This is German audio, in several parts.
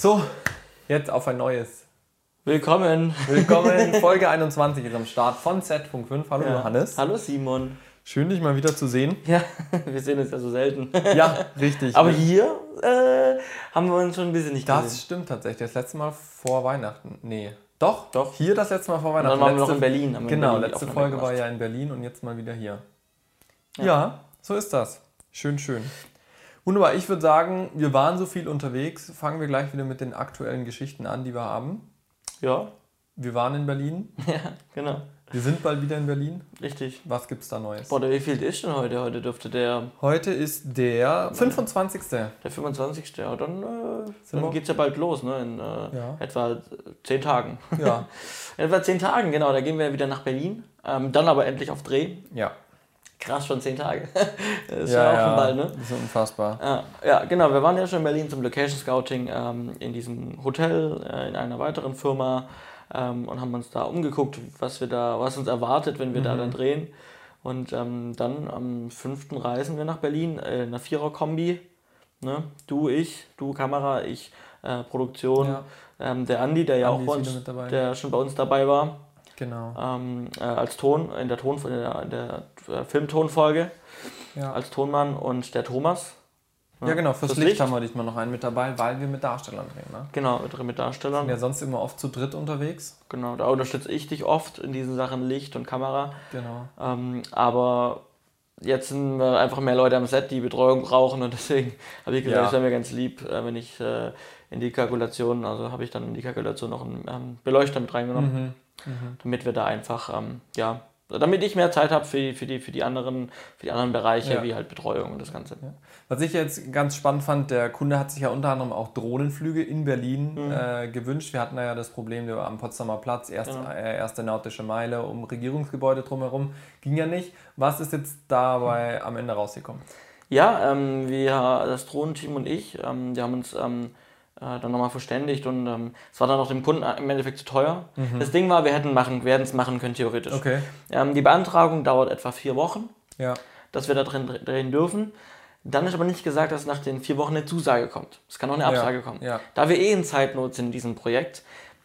So, jetzt auf ein neues. Willkommen. Willkommen, Folge 21 ist am Start von Z.5. Hallo Ja. Johannes. Hallo Simon. Schön, dich mal wieder zu sehen. Ja, wir sehen uns ja so selten. Ja, richtig. Aber hier äh, haben wir uns schon ein bisschen nicht das gesehen. stimmt tatsächlich. Das letzte Mal vor Weihnachten. Nee. Doch, Doch. Hier das letzte Mal vor Und Weihnachten. dann waren wir letzte, noch in Berlin. haben wir in Genau, Berlin letzte Folge war ja in Berlin und jetzt mal wieder hier. Ja. so ist das. Schön, schön. Wunderbar, ich würde sagen, wir waren so viel unterwegs. Fangen wir gleich wieder mit den aktuellen Geschichten an, die wir haben. Ja, Wir waren in Berlin. ja, genau. Wir sind bald wieder in Berlin. Richtig. Was gibt's da Neues? Boah, der wie viel ist denn heute? Heute dürfte der, Heute ist der 25. der 25. Ja, dann, äh, Sind wir- dann geht's ja bald los, ne? In äh, Ja. etwa 10 Tagen. Ja. In etwa 10 Tagen, genau. Da gehen wir wieder nach Berlin. Ähm, dann aber endlich auf Dreh. Ja. Krass, schon 10 Tage. das ist ja, auch schon bald, ne? Das ist unfassbar. Ja, ja, genau. Wir waren ja schon in Berlin zum Location Scouting ähm, in diesem Hotel, äh, in einer weiteren Firma ähm, und haben uns da umgeguckt, was wir da, was uns erwartet, wenn wir da dann drehen. Und ähm, dann am 5. reisen wir nach Berlin äh, in einer Vierer-Kombi. Ne? Du, ich, du Kamera, ich äh, Produktion. Ja. Ähm, der Andi, der ja Andi auch bei uns, der schon bei uns dabei war, Genau. ähm, äh, als Ton, in der, Ton, in der, in der äh, Filmtonfolge, Ja, als Tonmann und der Thomas. ja genau. Fürs, fürs Licht, Licht. haben wir diesmal noch einen mit dabei, weil wir mit Darstellern drehen. Ne? Genau, mit, mit Darstellern. Sind ja sonst immer oft zu dritt unterwegs. Genau, da unterstütze ich dich oft in diesen Sachen Licht und Kamera. Genau. Ähm, aber jetzt sind wir einfach mehr Leute am Set, die Betreuung brauchen und deswegen habe ich gesagt, Ja. es wäre mir ganz lieb, äh, wenn ich äh, in die Kalkulation, also habe ich dann in die Kalkulation noch einen ähm, Beleuchter mit reingenommen, Mhm. Damit wir da einfach, ähm, ja, damit ich mehr Zeit habe für, die- für, die, für, die anderen, für die anderen Bereiche, Ja. wie halt Betreuung und das Ganze. Was ich jetzt ganz spannend fand, der Kunde hat sich ja unter anderem auch Drohnenflüge in Berlin Mhm. äh, gewünscht. Wir hatten da ja das Problem, wir waren am Potsdamer Platz, erst, Genau. äh, erste nautische Meile um Regierungsgebäude drumherum. Ging ja nicht. Was ist jetzt dabei am Ende rausgekommen? Ja, ähm, wir, das Drohnenteam und ich, ähm, wir haben uns ähm, äh, dann nochmal verständigt und ähm, es war dann auch dem Kunden im Endeffekt zu teuer. Das Ding war, wir hätten machen, hätten es machen können theoretisch. Mhm. Okay. Ähm, die Beantragung dauert etwa vier Wochen, Ja. dass wir da drin dr- drehen dürfen. Dann ist aber nicht gesagt, dass nach den vier Wochen eine Zusage kommt. Es kann auch eine Absage kommen. ja. Da wir eh in Zeitnot sind in diesem Projekt,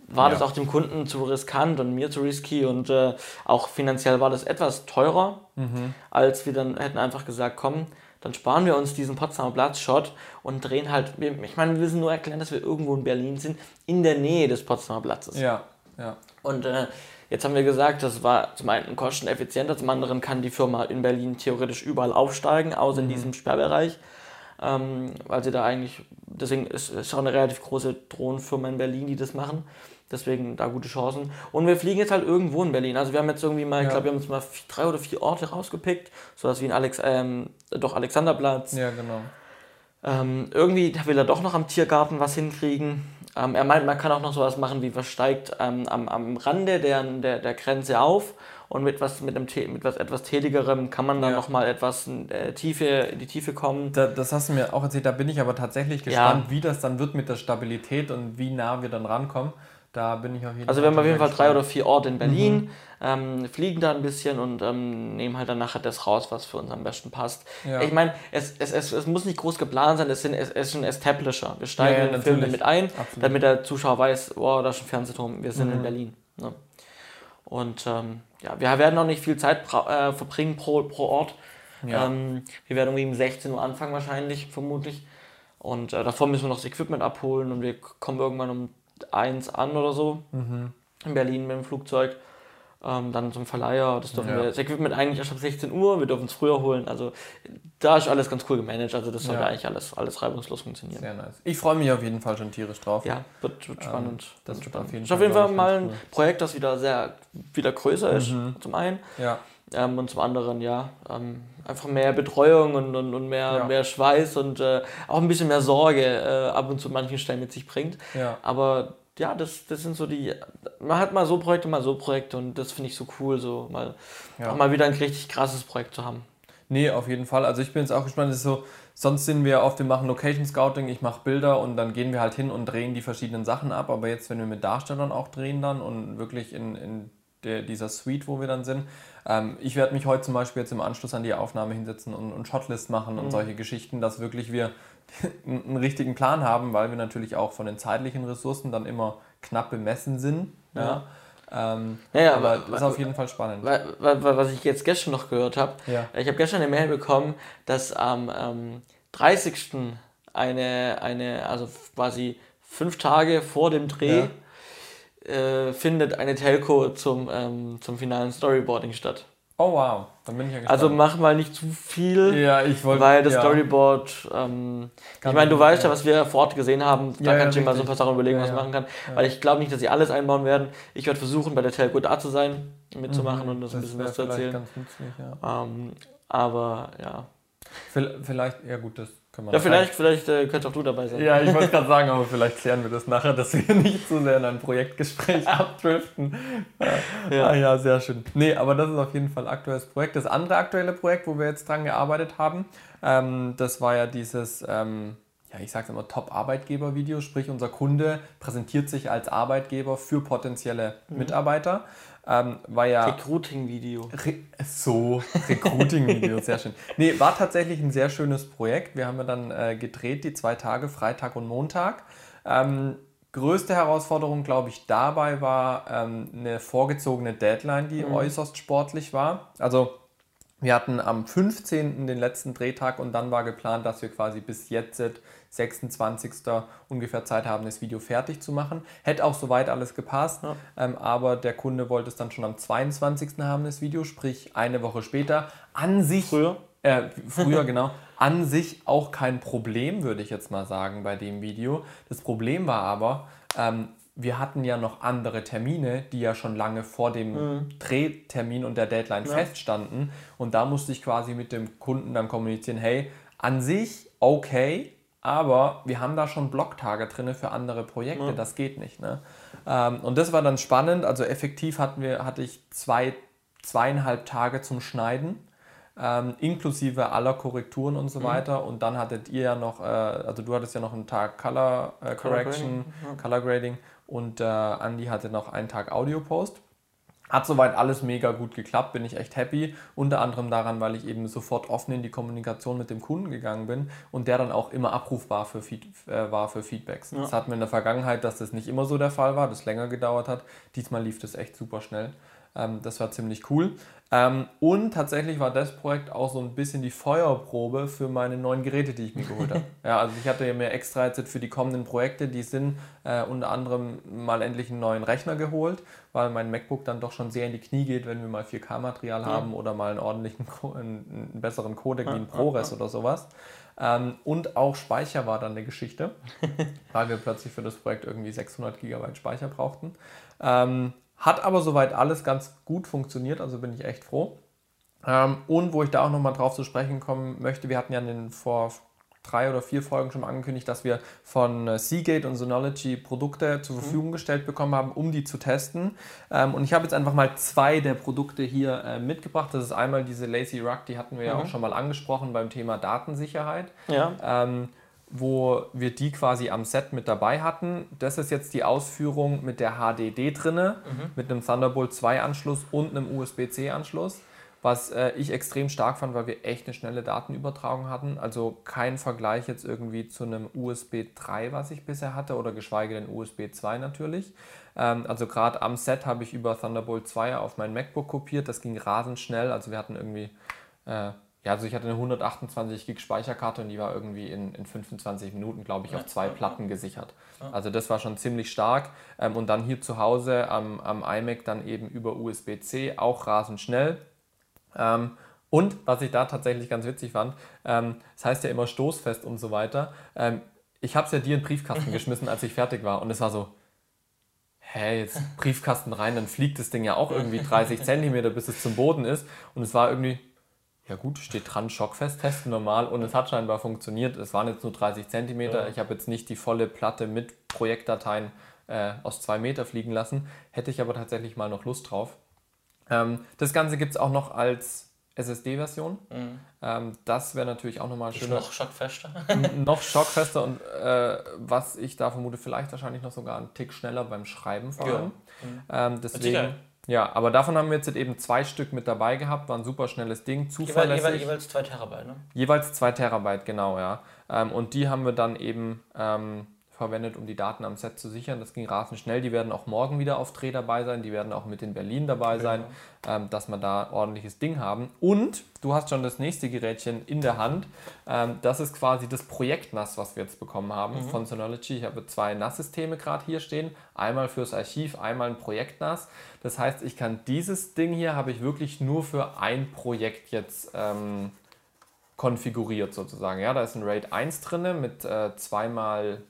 war Ja. das auch dem Kunden zu riskant und mir zu risky und äh, auch finanziell war das etwas teurer, Mhm. als wir dann hätten einfach gesagt, komm, dann sparen wir uns diesen Potsdamer Platz-Shot und drehen halt, ich meine, wir müssen nur erklären, dass wir irgendwo in Berlin sind, in der Nähe des Potsdamer Platzes. Ja. Ja. Und äh, jetzt haben wir gesagt, das war zum einen kosteneffizienter, zum anderen kann die Firma in Berlin theoretisch überall aufsteigen, außer in diesem Sperrbereich. Ähm, weil sie da eigentlich, deswegen ist es auch eine relativ große Drohnenfirma in Berlin, die das machen. Deswegen da gute Chancen. Und wir fliegen jetzt halt irgendwo in Berlin. Also wir haben jetzt irgendwie mal, ich Ja. glaube, wir haben jetzt mal vier, drei oder vier Orte rausgepickt. Sowas wie in Alex, ähm, doch Alexanderplatz. Ja, genau. Ähm, irgendwie will er doch noch am Tiergarten was hinkriegen. Ähm, er meint, man kann auch noch sowas machen, wie was steigt ähm, am, am Rande der, der, der Grenze auf und mit was mit einem mit was etwas tätigerem kann man dann Ja. noch mal etwas äh, Tiefe in die Tiefe kommen. Da, das hast du mir auch erzählt, da bin ich aber tatsächlich Ja. gespannt, wie das dann wird mit der Stabilität und wie nah wir dann rankommen. Da bin ich auf jeden Also wir haben auf jeden Fall drei oder vier Orte in Berlin, ähm, fliegen da ein bisschen und ähm, nehmen halt dann nachher das raus, was für uns am besten passt. Ja. Ich meine, es, es, es, es muss nicht groß geplant sein, es, sind, es, es ist ein Establisher. Wir steigen Ja, ja, in den Film natürlich. mit ein, Absolut. damit der Zuschauer weiß, wow, da ist ein Fernsehturm, wir sind Mhm. in Berlin. Ne? Und ähm, ja, wir werden noch nicht viel Zeit äh, verbringen pro, pro Ort. Ja. Ähm, wir werden irgendwie um 16 Uhr anfangen wahrscheinlich, vermutlich. Und äh, davor müssen wir noch das Equipment abholen und wir kommen irgendwann um 1 an oder so Mhm. in Berlin mit dem Flugzeug. Ähm, dann zum Verleiher. Das, dürfen Ja. wir, das Equipment eigentlich erst ab 16 Uhr, wir dürfen es früher holen. Also da ist alles ganz cool gemanagt. Also das sollte Ja. eigentlich alles, alles reibungslos funktionieren. Sehr nice. Ich freue mich auf jeden Fall schon tierisch drauf. Ja, wird, wird spannend. das wird spannend. auf jeden ist auf Fall, jeden Fall mal ein cool. Projekt, das wieder sehr wieder größer ist, Mhm. zum einen. Ja. Ähm, und zum anderen, ja, ähm, einfach mehr Betreuung und, und, und mehr, Ja. mehr Schweiß und äh, auch ein bisschen mehr Sorge äh, ab und zu manchen Stellen mit sich bringt. Ja. Aber ja, das, das sind so die. Man hat mal so Projekte, mal so Projekte und das finde ich so cool, so mal, Ja. auch mal wieder ein richtig krasses Projekt zu haben. Nee, auf jeden Fall. Also ich bin jetzt auch gespannt. Das ist so, sonst sind wir auf dem machen Location Scouting, ich mache Bilder und dann gehen wir halt hin und drehen die verschiedenen Sachen ab. Aber jetzt, wenn wir mit Darstellern auch drehen dann und wirklich in, in der, dieser Suite, wo wir dann sind. Ähm, ich werde mich heute zum Beispiel jetzt im Anschluss an die Aufnahme hinsetzen und, und Shotlist machen und solche Geschichten, dass wirklich wir einen richtigen Plan haben, weil wir natürlich auch von den zeitlichen Ressourcen dann immer knapp bemessen sind. Ja. Ähm, Ja, aber das ist auf jeden Fall spannend. Wa- wa- wa- Was ich jetzt gestern noch gehört habe, Ja. ich habe gestern eine Mail bekommen, dass am ähm, 30. eine, eine, also quasi fünf Tage vor dem Dreh, äh, findet eine Telco zum, ähm, zum finalen Storyboarding statt. Oh wow, dann bin ich ja gespannt. Also mach mal nicht zu viel, ja, ich wollte. weil das ja. Storyboard, ähm, ich meine, du man- weißt ja, was wir vor Ort gesehen haben, da Ja, kannst du dir mal so ein paar Sachen überlegen, was ich ja. machen kann, weil ich glaube nicht, dass sie alles einbauen werden. Ich werde versuchen, bei der Telco da zu sein, mitzumachen und das ein bisschen was zu Mhm. erzählen. Ganz nützlich, ja. Ähm, aber ja. Vielleicht, ja gut, das Ja, vielleicht, vielleicht äh, könntest auch du dabei sein. Ja, ich wollte gerade sagen, aber vielleicht klären wir das nachher, dass wir nicht zu sehr in ein Projektgespräch abdriften. Ja. Ja. Ah, ja, sehr schön. Nee, aber das ist auf jeden Fall ein aktuelles Projekt. Das andere aktuelle Projekt, wo wir jetzt dran gearbeitet haben, ähm, das war ja dieses, ähm, ja, ich sag's immer, Top-Arbeitgeber-Video, sprich unser Kunde präsentiert sich als Arbeitgeber für potenzielle Mitarbeiter. Ähm, war ja Recruiting-Video. Re so, Recruiting-Video, sehr schön. Nee, war tatsächlich ein sehr schönes Projekt. Wir haben ja dann äh, gedreht, die zwei Tage, Freitag und Montag. Ähm, größte Herausforderung, glaube ich, dabei war ähm, eine vorgezogene Deadline, die äußerst sportlich war. Also wir hatten am 15. den letzten Drehtag und dann war geplant, dass wir quasi bis jetzt, 26. ungefähr Zeit haben, das Video fertig zu machen. Hätte auch soweit alles gepasst, ähm, aber der Kunde wollte es dann schon am 22. haben, das Video, sprich eine Woche später. An sich, Früher? äh, früher genau, an sich auch kein Problem, würde ich jetzt mal sagen, bei dem Video. Das Problem war aber, ähm, wir hatten ja noch andere Termine, die ja schon lange vor dem Drehtermin und der Deadline feststanden. Und da musste ich quasi mit dem Kunden dann kommunizieren, hey, an sich okay, aber wir haben da schon Blocktage drin für andere Projekte, das geht nicht. Ne? Ähm, und das war dann spannend. Also effektiv hatten wir, hatte ich zwei, zweieinhalb Tage zum Schneiden ähm, inklusive aller Korrekturen und so Mhm. weiter. Und dann hattet ihr ja noch, äh, also du hattest ja noch einen Tag Color äh, Correction, Color Grading und äh, Andy hatte noch einen Tag Audio Post. Hat soweit alles mega gut geklappt, bin ich echt happy. Unter anderem daran, weil ich eben sofort offen in die Kommunikation mit dem Kunden gegangen bin und der dann auch immer abrufbar für Feed, äh, war für Feedbacks. Das hatten wir in der Vergangenheit, dass das nicht immer so der Fall war, das länger gedauert hat. Diesmal lief das echt super schnell. Ähm, das war ziemlich cool. Ähm, und tatsächlich war das Projekt auch so ein bisschen die Feuerprobe für meine neuen Geräte, die ich mir geholt habe. Ja, also ich hatte mir extra jetzt für die kommenden Projekte, die sind, äh, unter anderem mal endlich einen neuen Rechner geholt, weil mein MacBook dann doch schon sehr in die Knie geht, wenn wir mal 4K-Material haben oder mal einen ordentlichen, einen, einen besseren Codec wie ein ProRes oder sowas. Ähm, und auch Speicher war dann eine Geschichte, weil wir plötzlich für das Projekt irgendwie 600 GB Speicher brauchten. Ähm, hat aber soweit alles ganz gut funktioniert, also bin ich echt froh. Ähm, und wo ich da auch nochmal drauf zu sprechen kommen möchte, wir hatten ja in den vor drei oder vier Folgen schon mal angekündigt, dass wir von äh, Seagate und Synology Produkte zur Verfügung gestellt bekommen haben, um die zu testen. Ähm, und ich habe jetzt einfach mal zwei der Produkte hier äh, mitgebracht. Das ist einmal diese Lazy Rug, die hatten wir ja auch schon mal angesprochen beim Thema Datensicherheit Ja. Wo wir die quasi am Set mit dabei hatten. Das ist jetzt die Ausführung mit der HDD drinne, mit einem Thunderbolt 2 Anschluss und einem USB-C Anschluss, was äh, ich extrem stark fand, weil wir echt eine schnelle Datenübertragung hatten. Also kein Vergleich jetzt irgendwie zu einem USB 3, was ich bisher hatte, oder geschweige denn USB 2 natürlich. Ähm, also gerade am Set habe ich über Thunderbolt 2 auf mein MacBook kopiert. Das ging rasend schnell. Also wir hatten irgendwie äh, ja, also ich hatte eine 128 Gig Speicherkarte und die war irgendwie in, in 25 Minuten, glaube ich, auf zwei Platten gesichert. Also das war schon ziemlich stark. Ähm, und dann hier zu Hause am, am iMac dann eben über USB-C, auch rasend schnell. Ähm, und was ich da tatsächlich ganz witzig fand, ähm, das heißt ja immer stoßfest und so weiter. Ähm, ich habe es ja dir in den Briefkasten geschmissen, als ich fertig war. Und es war so, hä, jetzt Briefkasten rein, dann fliegt das Ding ja auch irgendwie 30 Zentimeter, bis es zum Boden ist. Und es war irgendwie, ja gut, steht dran, schockfest, testen normal und es hat scheinbar funktioniert. Es waren jetzt nur 30 Zentimeter. Ich habe jetzt nicht die volle Platte mit Projektdateien äh, aus zwei Meter fliegen lassen. Hätte ich aber tatsächlich mal noch Lust drauf. Ähm, das Ganze gibt es auch noch als SSD-Version. Ähm, das wäre natürlich auch nochmal schön. Noch schockfester. noch schockfester und äh, was ich da vermute, vielleicht wahrscheinlich noch sogar einen Tick schneller beim Schreiben vor Ja. allem. Ähm, deswegen. Ja, aber davon haben wir jetzt eben zwei Stück mit dabei gehabt, war ein super schnelles Ding, zuverlässig. Jeweils, jeweils zwei Terabyte, ne? Jeweils zwei Terabyte, genau, ja. Ähm, und die haben wir dann eben ähm, verwendet, um die Daten am Set zu sichern. Das ging rasend schnell. Die werden auch morgen wieder auf Dreh dabei sein. Die werden auch mit in Berlin dabei sein, ähm, dass wir da ordentliches Ding haben. Und du hast schon das nächste Gerätchen in der Hand. Ähm, das ist quasi das Projekt NAS, was wir jetzt bekommen haben mhm. von Synology. Ich habe zwei NAS-Systeme gerade hier stehen. Einmal fürs Archiv, einmal ein Projekt NAS. Das heißt, ich kann dieses Ding hier, habe ich wirklich nur für ein Projekt jetzt ähm, konfiguriert sozusagen. Ja, da ist ein RAID 1 drin mit äh, zweimal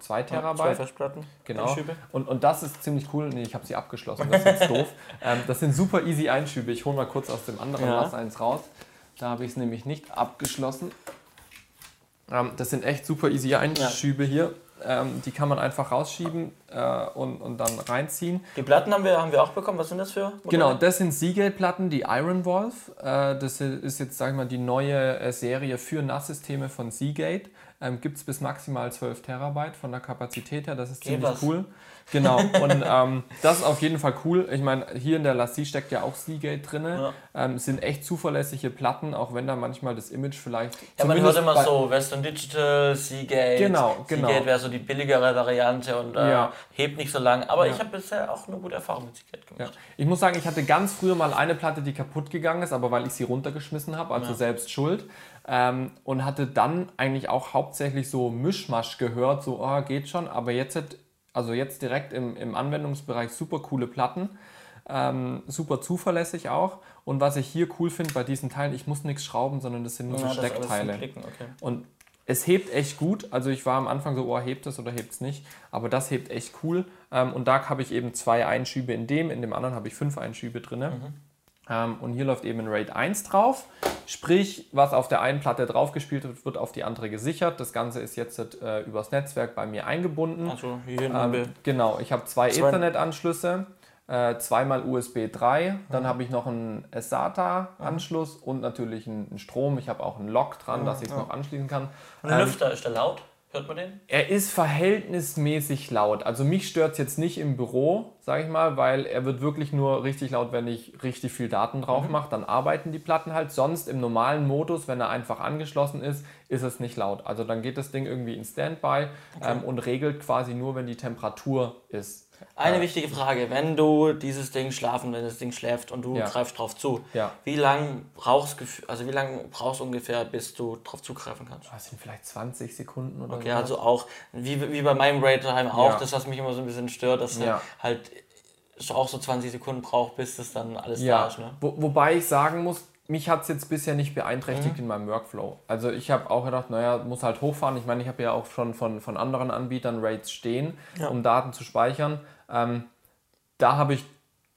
2 Terabyte. Festplatten. Genau. Und, und das ist ziemlich cool. Nee, ich habe sie abgeschlossen, das ist jetzt doof. Ähm, das sind super easy Einschübe. Ich hole mal kurz aus dem anderen ja. eins raus. Da habe ich es nämlich nicht abgeschlossen. Ähm, das sind echt super easy Einschübe ja. hier. Ähm, die kann man einfach rausschieben äh, und, und dann reinziehen. Die Platten haben wir, haben wir auch bekommen. Was sind das für? Modelle? Genau, das sind Seagate-Platten, die Iron Wolf. Äh, das ist jetzt, sagen wir mal, die neue äh, Serie für NAS-Systeme von Seagate. Ähm, Gibt es bis maximal 12 Terabyte von der Kapazität her. Das ist Geh ziemlich was. cool. Genau, und ähm, das ist auf jeden Fall cool. Ich meine, hier in der Lassie steckt ja auch Seagate drin. Ja. Ähm, sind echt zuverlässige Platten, auch wenn da manchmal das Image vielleicht. Ja, man hört immer so Western Digital, Seagate. Genau, genau. Seagate wäre so die billigere Variante und äh, ja. hebt nicht so lang. Aber ja. ich habe bisher auch eine gute Erfahrung mit Seagate gemacht. Ich muss sagen, ich hatte ganz früher mal eine Platte, die kaputt gegangen ist, aber weil ich sie runtergeschmissen habe, also selbst schuld. Ähm, und hatte dann eigentlich auch hauptsächlich so Mischmasch gehört, so oh, geht schon, aber jetzt also jetzt direkt im, im Anwendungsbereich super coole Platten, ähm, super zuverlässig auch. Und was ich hier cool finde bei diesen Teilen, ich muss nichts schrauben, sondern das sind nur ja, so Steckteile. Okay. Und es hebt echt gut. Also ich war am Anfang so, oh, hebt es oder hebt es nicht. Aber das hebt echt cool. Ähm, und da habe ich eben zwei Einschübe in dem, in dem anderen habe ich fünf Einschübe drin. Mhm. Ähm, und hier läuft eben ein RAID 1 drauf. Sprich, was auf der einen Platte draufgespielt wird, wird auf die andere gesichert. Das Ganze ist jetzt äh, übers Netzwerk bei mir eingebunden. Also hier ähm, Genau, ich habe zwei, zwei. Ethernet-Anschlüsse, äh, zweimal USB 3, dann mhm. habe ich noch einen SATA-Anschluss mhm. und natürlich einen Strom. Ich habe auch einen Lock dran, mhm. dass ich es noch anschließen kann. Und der ähm, Lüfter, ist der laut? Hört man den? Er ist verhältnismäßig laut. Also mich stört es jetzt nicht im Büro, sage ich mal, weil er wird wirklich nur richtig laut, wenn ich richtig viel Daten drauf mhm. mache. Dann arbeiten die Platten halt. Sonst im normalen Modus, wenn er einfach angeschlossen ist, ist es nicht laut. Also dann geht das Ding irgendwie in Standby okay. ähm, und regelt quasi nur, wenn die Temperatur ist. Eine äh, wichtige Frage, wenn du dieses Ding schlafen, wenn das Ding schläft und du ja. greifst drauf zu, ja. wie lange brauchst also wie lange brauchst du ungefähr, bis du drauf zugreifen kannst? Das sind vielleicht 20 Sekunden oder Okay, so. also auch wie, wie bei meinem Raid daheim auch, ja. das was mich immer so ein bisschen stört, dass ja. halt auch so 20 Sekunden braucht, bis das dann alles da ist. Ne? Wo, wobei ich sagen muss, mich hat es jetzt bisher nicht beeinträchtigt mhm. in meinem Workflow. Also ich habe auch gedacht, naja, muss halt hochfahren. Ich meine, ich habe ja auch schon von, von anderen Anbietern Raids stehen, ja. um Daten zu speichern. Ähm, da habe ich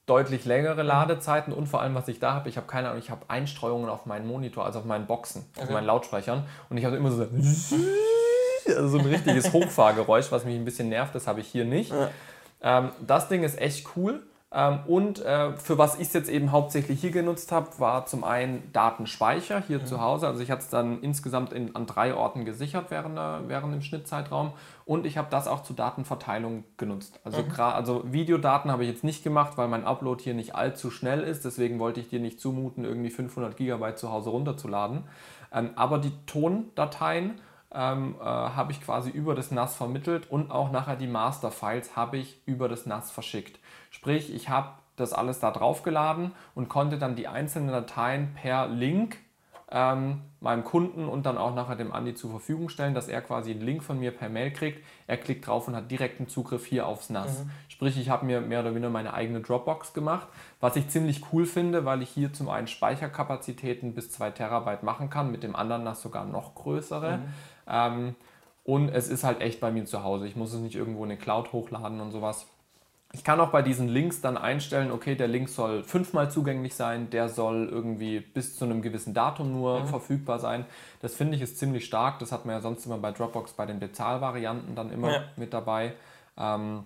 deutlich längere mhm. Ladezeiten und vor allem, was ich da habe, ich habe keine Ahnung, ich habe Einstreuungen auf meinen Monitor, also auf meinen Boxen, okay. auf meinen Lautsprechern und ich habe immer so, also so ein richtiges Hochfahrgeräusch, was mich ein bisschen nervt, das habe ich hier nicht. Ja. Ähm, das Ding ist echt cool. Ähm, und äh, für was ich es jetzt eben hauptsächlich hier genutzt habe, war zum einen Datenspeicher hier mhm. zu Hause. Also ich hatte es dann insgesamt in, an drei Orten gesichert während, der, während dem Schnittzeitraum. Und ich habe das auch zur Datenverteilung genutzt. Also, mhm. also Videodaten habe ich jetzt nicht gemacht, weil mein Upload hier nicht allzu schnell ist. Deswegen wollte ich dir nicht zumuten, irgendwie 500 Gigabyte zu Hause runterzuladen. Ähm, aber die Tondateien ähm, äh, habe ich quasi über das NAS vermittelt und auch nachher die Masterfiles habe ich über das NAS verschickt. Sprich, ich habe das alles da draufgeladen und konnte dann die einzelnen Dateien per Link ähm, meinem Kunden und dann auch nachher dem Andi zur Verfügung stellen, dass er quasi einen Link von mir per Mail kriegt. Er klickt drauf und hat direkten Zugriff hier aufs NAS. Mhm. Sprich, ich habe mir mehr oder weniger meine eigene Dropbox gemacht, was ich ziemlich cool finde, weil ich hier zum einen Speicherkapazitäten bis 2 Terabyte machen kann, mit dem anderen NAS sogar noch größere. Mhm. Ähm, und es ist halt echt bei mir zu Hause. Ich muss es nicht irgendwo in eine Cloud hochladen und sowas. Ich kann auch bei diesen Links dann einstellen, okay, der Link soll fünfmal zugänglich sein, der soll irgendwie bis zu einem gewissen Datum nur mhm. verfügbar sein. Das finde ich ist ziemlich stark. Das hat man ja sonst immer bei Dropbox bei den Bezahlvarianten dann immer ja. mit dabei. Ähm,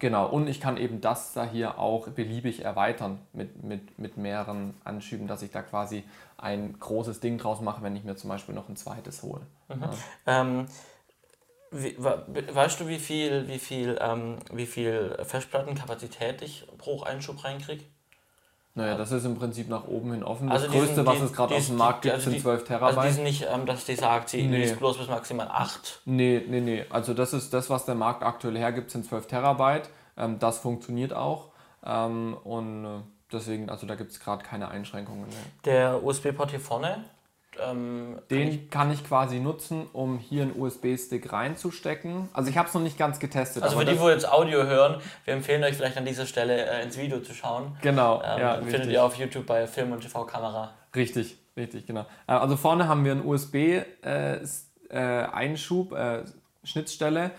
genau, und ich kann eben das da hier auch beliebig erweitern mit, mit, mit mehreren Anschüben, dass ich da quasi ein großes Ding draus mache, wenn ich mir zum Beispiel noch ein zweites hole. Mhm. Ja. Ähm, Wie, weißt du, wie viel, wie viel, ähm, wie viel Festplattenkapazität ich pro Einschub reinkriege? Naja, das ist im Prinzip nach oben hin offen. Das also Größte, sind, was es gerade auf dem Markt gibt, also sind 12 Terabyte. Also die sind nicht, ähm, dass die sagt, sie nee. ist bloß bis maximal 8. Nee, nee, nee. Also das ist das, was der Markt aktuell hergibt, sind 12 Terabyte. Ähm, das funktioniert auch. Ähm, und äh, deswegen, also da gibt es gerade keine Einschränkungen mehr. Der USB-Port hier vorne, ähm, den kann ich, kann ich, quasi nutzen, um hier einen USB-Stick reinzustecken. Also ich habe es noch nicht ganz getestet. Also für die, wo jetzt Audio hören, wir empfehlen euch vielleicht an dieser Stelle äh, ins Video zu schauen. Genau. Ähm, ja, findet ihr auf YouTube bei Film- und TV-Kamera. Richtig, richtig, genau. Äh, also vorne haben wir einen USB-Einschub, äh, äh, Schnittstelle.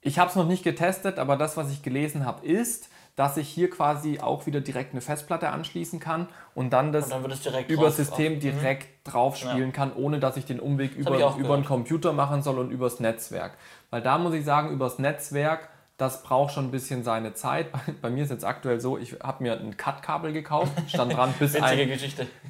Ich habe es noch nicht getestet, aber das, was ich gelesen habe, ist, dass ich hier quasi auch wieder direkt eine Festplatte anschließen kann und dann das, und dann über das System direkt mhm. drauf spielen ja. kann, ohne dass ich den Umweg das über, über einen Computer machen soll und übers Netzwerk. Weil da muss ich sagen, übers Netzwerk, das braucht schon ein bisschen seine Zeit. Bei, bei mir ist jetzt aktuell so, ich habe mir ein Cut-Kabel gekauft, stand dran bis ein,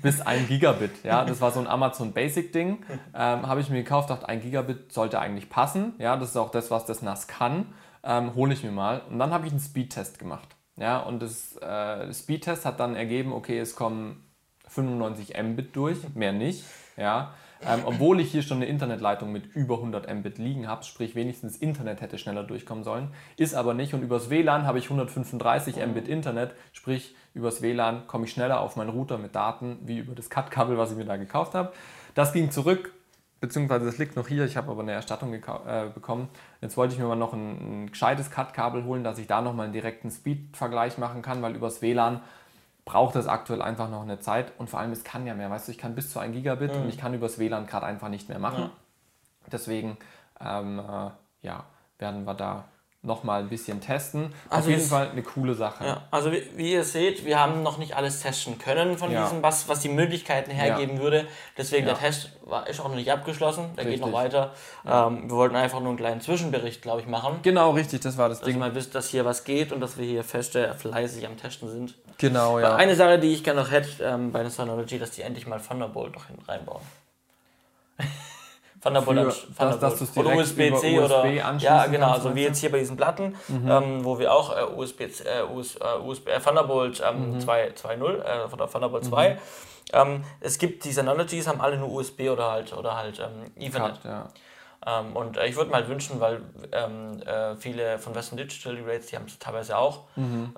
bis ein Gigabit. Ja, das war so ein Amazon Basic Ding. Ähm, habe ich mir gekauft, dachte, ein Gigabit sollte eigentlich passen. Ja, das ist auch das, was das NAS kann. Ähm, hole ich mir mal. Und dann habe ich einen Speedtest gemacht. Ja, und das äh, Speedtest hat dann ergeben, okay, es kommen 95 Mbit durch, mehr nicht. Ja, ähm, obwohl ich hier schon eine Internetleitung mit über 100 Mbit liegen habe, sprich wenigstens Internet hätte schneller durchkommen sollen, ist aber nicht. Und übers WLAN habe ich 135 Mbit Internet, sprich übers WLAN komme ich schneller auf meinen Router mit Daten wie über das Cut-Kabel, was ich mir da gekauft habe. Das ging zurück, beziehungsweise das liegt noch hier, ich habe aber eine Erstattung äh, bekommen. Jetzt wollte ich mir mal noch ein, ein gescheites Cut-Kabel holen, dass ich da nochmal einen direkten Speed-Vergleich machen kann, weil übers WLAN braucht das aktuell einfach noch eine Zeit und vor allem es kann ja mehr, weißt du, ich kann bis zu 1 Gigabit mhm. und ich kann übers WLAN gerade einfach nicht mehr machen. Ja. Deswegen ähm, äh, ja, werden wir da nochmal ein bisschen testen. Also Auf jeden Fall eine coole Sache. Ja, also wie, wie, ihr seht, wir haben noch nicht alles testen können von ja. diesem, was, was die Möglichkeiten hergeben ja. würde. Deswegen der Test war, ist auch noch nicht abgeschlossen, der richtig. geht noch weiter. Ähm, wir wollten einfach nur einen kleinen Zwischenbericht, glaube ich, machen. Genau, richtig, das war das dass Ding. Dass ihr mal wisst, dass hier was geht und dass wir hier feste fleißig am Testen sind. Genau, ja. Eine Sache, die ich gerne noch hätte ähm, bei der Synology, dass die endlich mal Thunderbolt noch hinten reinbauen. Thunderbolt, für, Thunderbolt. Dass, dass oder USB-C oder USB ja genau, also wie jetzt hier bei diesen Platten, mhm. ähm, wo wir auch äh, USB, äh, USB, äh, USB äh, Thunderbolt ähm, mhm. 2.0 äh, oder Thunderbolt mhm. 2. Ähm, es gibt die Synologies haben alle nur USB oder halt oder halt ähm, Ethernet. Ja. Ähm, und äh, ich würde mir halt wünschen, weil ähm, äh, viele von Western Digital, Rates, die haben es teilweise auch, mhm.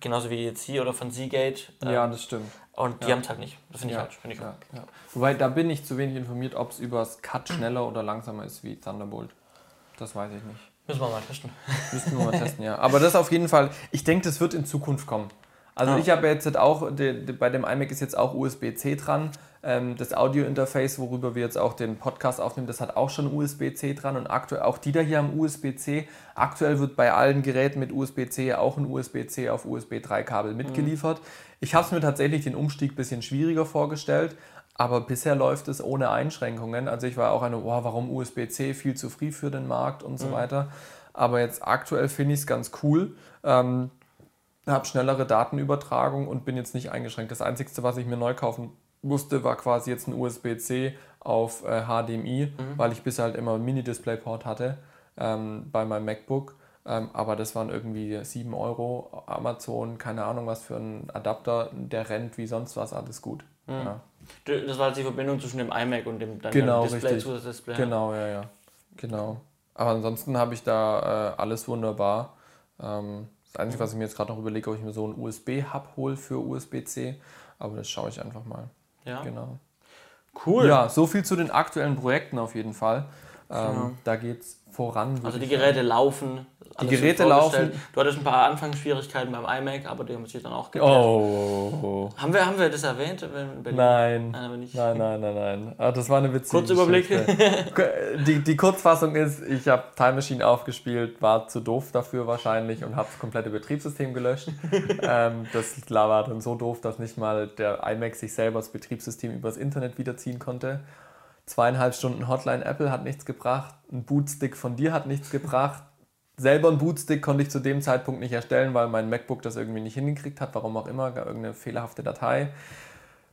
Ähm, genauso wie jetzt hier oder von Seagate. ja, das stimmt. Und die ja. haben es halt nicht. Das finde ich ja. falsch. Find ich ja. ja. Wobei, da bin ich zu wenig informiert, ob es übers Cut schneller oder langsamer ist wie Thunderbolt. Das weiß ich nicht. Müssen wir mal testen. Müssen wir mal testen, ja. Aber das auf jeden Fall, ich denke, das wird in Zukunft kommen. Also ich habe jetzt auch, bei dem iMac ist jetzt auch USB-C dran. Ähm, das Audio-Interface, worüber wir jetzt auch den Podcast aufnehmen, das hat auch schon USB-C dran und aktuell auch die da hier haben USB-C. Aktuell wird bei allen Geräten mit USB-C auch ein USB-C auf USB 3 Kabel mitgeliefert. Mhm. Ich habe es mir tatsächlich den Umstieg ein bisschen schwieriger vorgestellt, aber bisher läuft es ohne Einschränkungen. Also ich war auch eine, oh, warum USB-C viel zu früh für den Markt und so mhm. weiter. Aber jetzt aktuell finde ich es ganz cool. Ähm, habe schnellere Datenübertragung und bin jetzt nicht eingeschränkt. Das Einzige, was ich mir neu kaufen musste, war quasi jetzt ein USB-C auf äh, HDMI, mhm. weil ich bisher halt immer einen Mini-Display-Port hatte ähm, bei meinem MacBook. Ähm, aber das waren irgendwie 7 Euro Amazon, keine Ahnung was für ein Adapter, der rennt wie sonst was, alles gut. Mhm. Ja. Das war die Verbindung zwischen dem iMac und dem genau, Display richtig. zu das Display. Genau, ja, ja. Genau. Aber ansonsten habe ich da äh, alles wunderbar. Ähm, das Einzige, was ich mir jetzt gerade noch überlege, ob ich mir so einen USB-Hub hole für USB-C, aber das schaue ich einfach mal. Ja. Genau. Cool. Ja, so viel zu den aktuellen Projekten auf jeden Fall. Ähm, genau. Da geht es voran. Also die Geräte laufen. Die Geräte laufen. Du hattest ein paar Anfangsschwierigkeiten beim iMac, aber die haben sich dann auch geklärt. Oh. Haben wir, haben wir das erwähnt? Nein. Nein, nein, nein, nein, nein. Ah, das war eine witzige Kurzüberblick. die, die Kurzfassung ist, ich habe Time Machine aufgespielt, war zu doof dafür wahrscheinlich und habe das komplette Betriebssystem gelöscht. ähm, das war dann so doof, dass nicht mal der iMac sich selber das Betriebssystem übers Internet wiederziehen konnte zweieinhalb Stunden Hotline Apple hat nichts gebracht, ein Bootstick von dir hat nichts gebracht. Selber ein Bootstick konnte ich zu dem Zeitpunkt nicht erstellen, weil mein MacBook das irgendwie nicht hingekriegt hat, warum auch immer, gar irgendeine fehlerhafte Datei.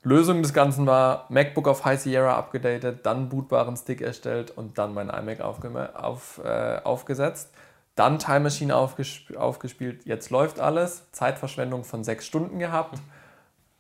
Lösung des Ganzen war MacBook auf High Sierra abgedatet, dann bootbaren Stick erstellt und dann mein iMac auf, äh, aufgesetzt. Dann Time Machine aufgesp aufgespielt. Jetzt läuft alles. Zeitverschwendung von sechs Stunden gehabt.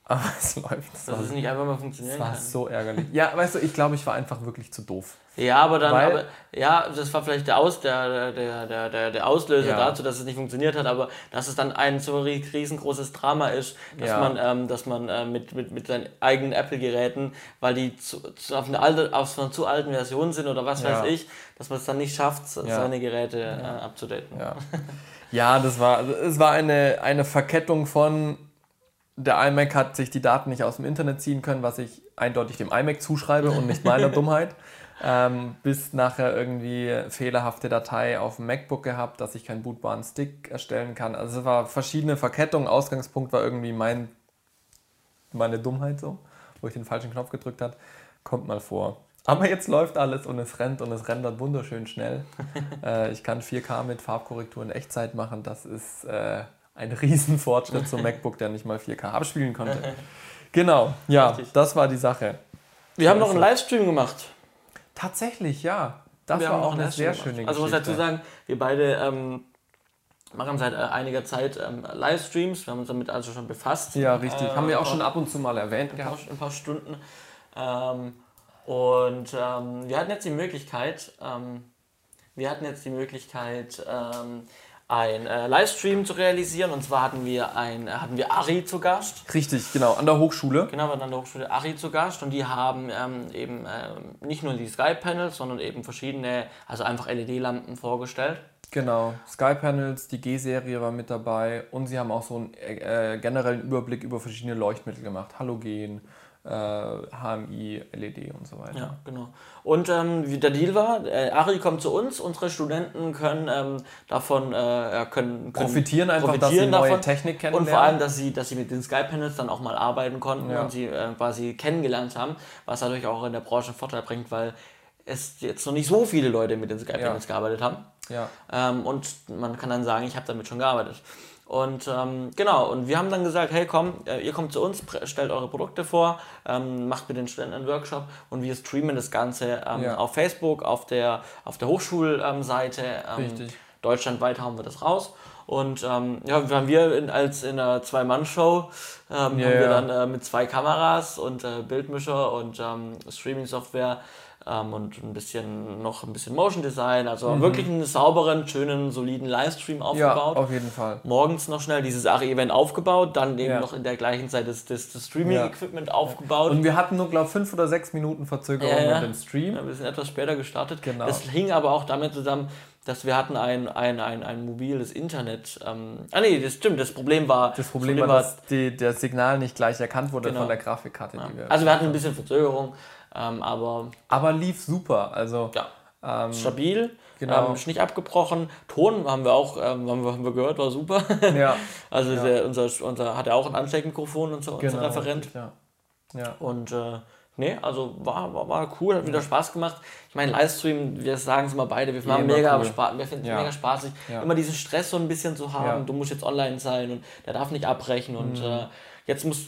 Aber es läuft. Das Dass es nicht einfach mal funktionieren das war so ärgerlich. Ja, weißt du, ich glaube, ich war einfach wirklich zu doof. Ja, aber dann, Weil, aber, ja, das war vielleicht der, Aus, der, der, der, der, der Auslöser ja. dazu, dass es nicht funktioniert hat, aber dass es dann ein so riesengroßes Drama ist, dass ja. man, ähm, dass man äh, mit, mit, mit seinen eigenen Apple-Geräten, weil die zu, zu, auf, eine alte, auf einer zu alten Version sind oder was ja. weiß ich, dass man es dann nicht schafft, seine Geräte äh, abzudaten. Ja. ja, das war, es war eine, eine Verkettung von der iMac hat sich die Daten nicht aus dem Internet ziehen können, was ich eindeutig dem iMac zuschreibe und nicht meiner Dummheit ähm, bis nachher irgendwie fehlerhafte Datei auf dem MacBook gehabt, dass ich keinen bootbaren Stick erstellen kann. Also es war verschiedene Verkettungen. Ausgangspunkt war irgendwie mein, meine Dummheit so, wo ich den falschen Knopf gedrückt habe. Kommt mal vor. Aber jetzt läuft alles und es rennt und es rendert wunderschön schnell. äh, ich kann 4K mit Farbkorrektur in Echtzeit machen. Das ist äh, ein Riesenfortschritt zum MacBook, der nicht mal 4K abspielen konnte. Genau, ja, Richtig. das war die Sache. Wir haben noch einen Livestream gemacht. Tatsächlich, ja. Das wir war auch eine sehr schöne Geschichte. Also muss dazu sagen, wir beide ähm, machen seit äh, einiger Zeit ähm, Livestreams. Wir haben uns damit also schon befasst. Ja, richtig. Äh, haben wir auch schon ab und zu mal erwähnt ein. Paar, ein paar Stunden. Ähm, und ähm, wir hatten jetzt die Möglichkeit, ähm, wir hatten jetzt die Möglichkeit, ähm, ein äh, Livestream zu realisieren. Und zwar hatten wir, ein, hatten wir Ari zu Gast. Richtig, genau, an der Hochschule. Genau, an der Hochschule Ari zu Gast. Und die haben ähm, eben äh, nicht nur die Sky-Panels, sondern eben verschiedene, also einfach LED-Lampen vorgestellt. Genau, Sky-Panels, die G-Serie war mit dabei und sie haben auch so einen äh, generellen Überblick über verschiedene Leuchtmittel gemacht. Halogen, HMI, äh, LED und so weiter. Ja, genau. Und ähm, wie der Deal war, äh, Ari kommt zu uns, unsere Studenten können ähm, davon äh, können, können, profitieren einfach, profitieren dass sie neue Technik kennenlernen. Und vor allem, dass sie, dass sie mit den Sky-Panels dann auch mal arbeiten konnten ja. und sie äh, quasi kennengelernt haben, was natürlich auch in der Branche einen Vorteil bringt, weil es jetzt noch nicht so viele Leute mit den Sky-Panels ja. gearbeitet haben. Ja. Ähm, und man kann dann sagen, ich habe damit schon gearbeitet. Und ähm, genau, und wir haben dann gesagt, hey komm, äh, ihr kommt zu uns, stellt eure Produkte vor, ähm, macht mit den Studenten einen Workshop und wir streamen das Ganze ähm, ja. auf Facebook, auf der, auf der Hochschulseite. Ähm, Richtig. Deutschlandweit hauen wir das raus. Und ähm, ja, haben wir in, als in einer Zwei-Mann-Show ähm, ja, haben wir dann äh, mit zwei Kameras und äh, Bildmischer und Streaming-Software ähm, und ein bisschen noch ein bisschen Motion Design, also mhm. wirklich einen sauberen, schönen, soliden Livestream aufgebaut. Ja, auf jeden Fall. Morgens noch schnell dieses ARI-Event aufgebaut, dann eben ja. noch in der gleichen Zeit das, das, das Streaming-Equipment ja. aufgebaut. Und wir hatten nur, glaube ich, fünf oder sechs Minuten Verzögerung mit dem Stream. Wir sind etwas später gestartet. Genau. Das hing aber auch damit zusammen, dass wir hatten ein, ein, ein, ein mobiles Internet. Ähm, ah nee, das stimmt. Das Problem war. Das Problem, Problem war, dass die, das Signal nicht gleich erkannt wurde genau. von der Grafikkarte. Ja. Wir also wir hatten ein bisschen Verzögerung. Ähm, aber, aber lief super. Also, ja. Ähm, Stabil, genau. ähm, nicht abgebrochen. Ton haben wir auch ähm, haben wir, haben wir gehört, war super. Ja. also ja. Der, unser, unser hat er auch ein Ansteckmikrofon, unser, genau, unser Referent. Ja. ja. Und äh, nee, also war, war, war cool, hat wieder Spaß gemacht. Ich meine, Livestream, wir sagen es mal beide, wir machen mega, cool. Spaß, wir finden es mega spaßig. Immer diesen Stress so ein bisschen zu haben, du musst jetzt online sein und der darf nicht abbrechen und mhm. äh, jetzt muss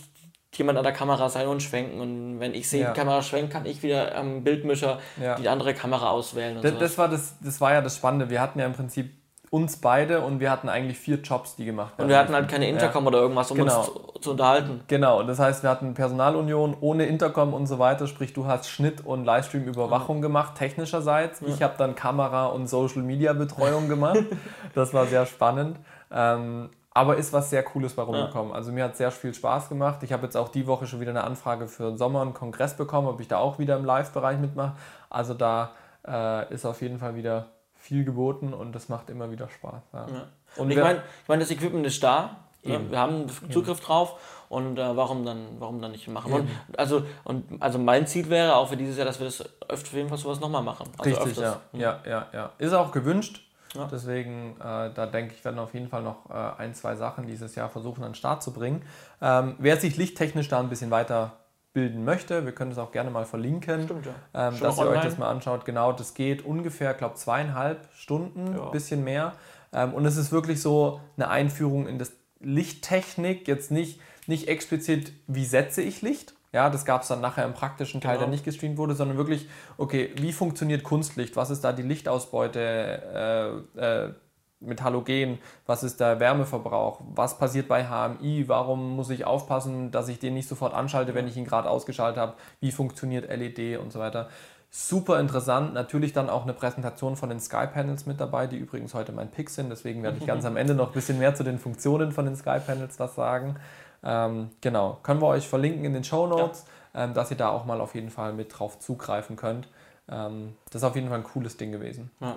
jemand an der Kamera sein und schwenken. Und wenn ich sehe, ja. die Kamera schwenkt, kann ich wieder am Bildmischer ja. die andere Kamera auswählen. Das, das, war das, das war ja das Spannende. Wir hatten ja im Prinzip uns beide und wir hatten eigentlich vier Jobs, die gemacht werden. Und wir hatten halt keine Intercom ja. oder irgendwas, um genau. uns zu, zu, unterhalten. Genau, das heißt, wir hatten Personalunion ohne Intercom und so weiter, sprich du hast Schnitt und Livestream-Überwachung ja. gemacht, technischerseits. Ja. Ich habe dann Kamera- und Social-Media-Betreuung gemacht. das war sehr spannend. Ähm, aber ist was sehr Cooles bei rumgekommen. Ja. Also mir hat sehr viel Spaß gemacht. Ich habe jetzt auch die Woche schon wieder eine Anfrage für Sommer und Kongress bekommen, ob ich da auch wieder im Live-Bereich mitmache. Also da äh, ist auf jeden Fall wieder viel geboten und das macht immer wieder Spaß. Ja. Ja. Und ich meine, ich mein, das Equipment ist da. Eben. Wir haben Zugriff Eben. drauf und äh, warum dann warum dann nicht machen? Und, also, und, also mein Ziel wäre auch für dieses Jahr, dass wir das öfter auf jeden Fall sowas nochmal machen. Also Richtig, ja. ja. Ja, ja, Ist auch gewünscht. Ja. Deswegen, äh, da denke ich, werden auf jeden Fall noch äh, ein, zwei Sachen dieses Jahr versuchen, an den Start zu bringen. Ähm, wer sich lichttechnisch da ein bisschen weiter bilden möchte, wir können das auch gerne mal verlinken, Stimmt, ja. ähm, dass ihr online. euch das mal anschaut. Genau, das geht ungefähr, glaube zweieinhalb Stunden, ja. bisschen mehr. Ähm, und es ist wirklich so eine Einführung in das Lichttechnik, jetzt nicht, nicht explizit, wie setze ich Licht, Ja, das gab es dann nachher im praktischen Teil, Genau. der nicht gestreamt wurde, sondern wirklich, okay, wie funktioniert Kunstlicht? Was ist da die Lichtausbeute äh, äh, mit Halogen? Was ist der Wärmeverbrauch? Was passiert bei HMI? Warum muss ich aufpassen, dass ich den nicht sofort anschalte, wenn ich ihn gerade ausgeschaltet habe? Wie funktioniert LED und so weiter? Super interessant. Natürlich dann auch eine Präsentation von den Sky Panels mit dabei, die übrigens heute mein Pick sind. Deswegen werde ich ganz am Ende noch ein bisschen mehr zu den Funktionen von den Sky Panels was sagen. Ähm, genau, können wir euch verlinken in den Show Notes, ähm, dass ihr da auch mal auf jeden Fall mit drauf zugreifen könnt. Ähm, das ist auf jeden Fall ein cooles Ding gewesen. Ja.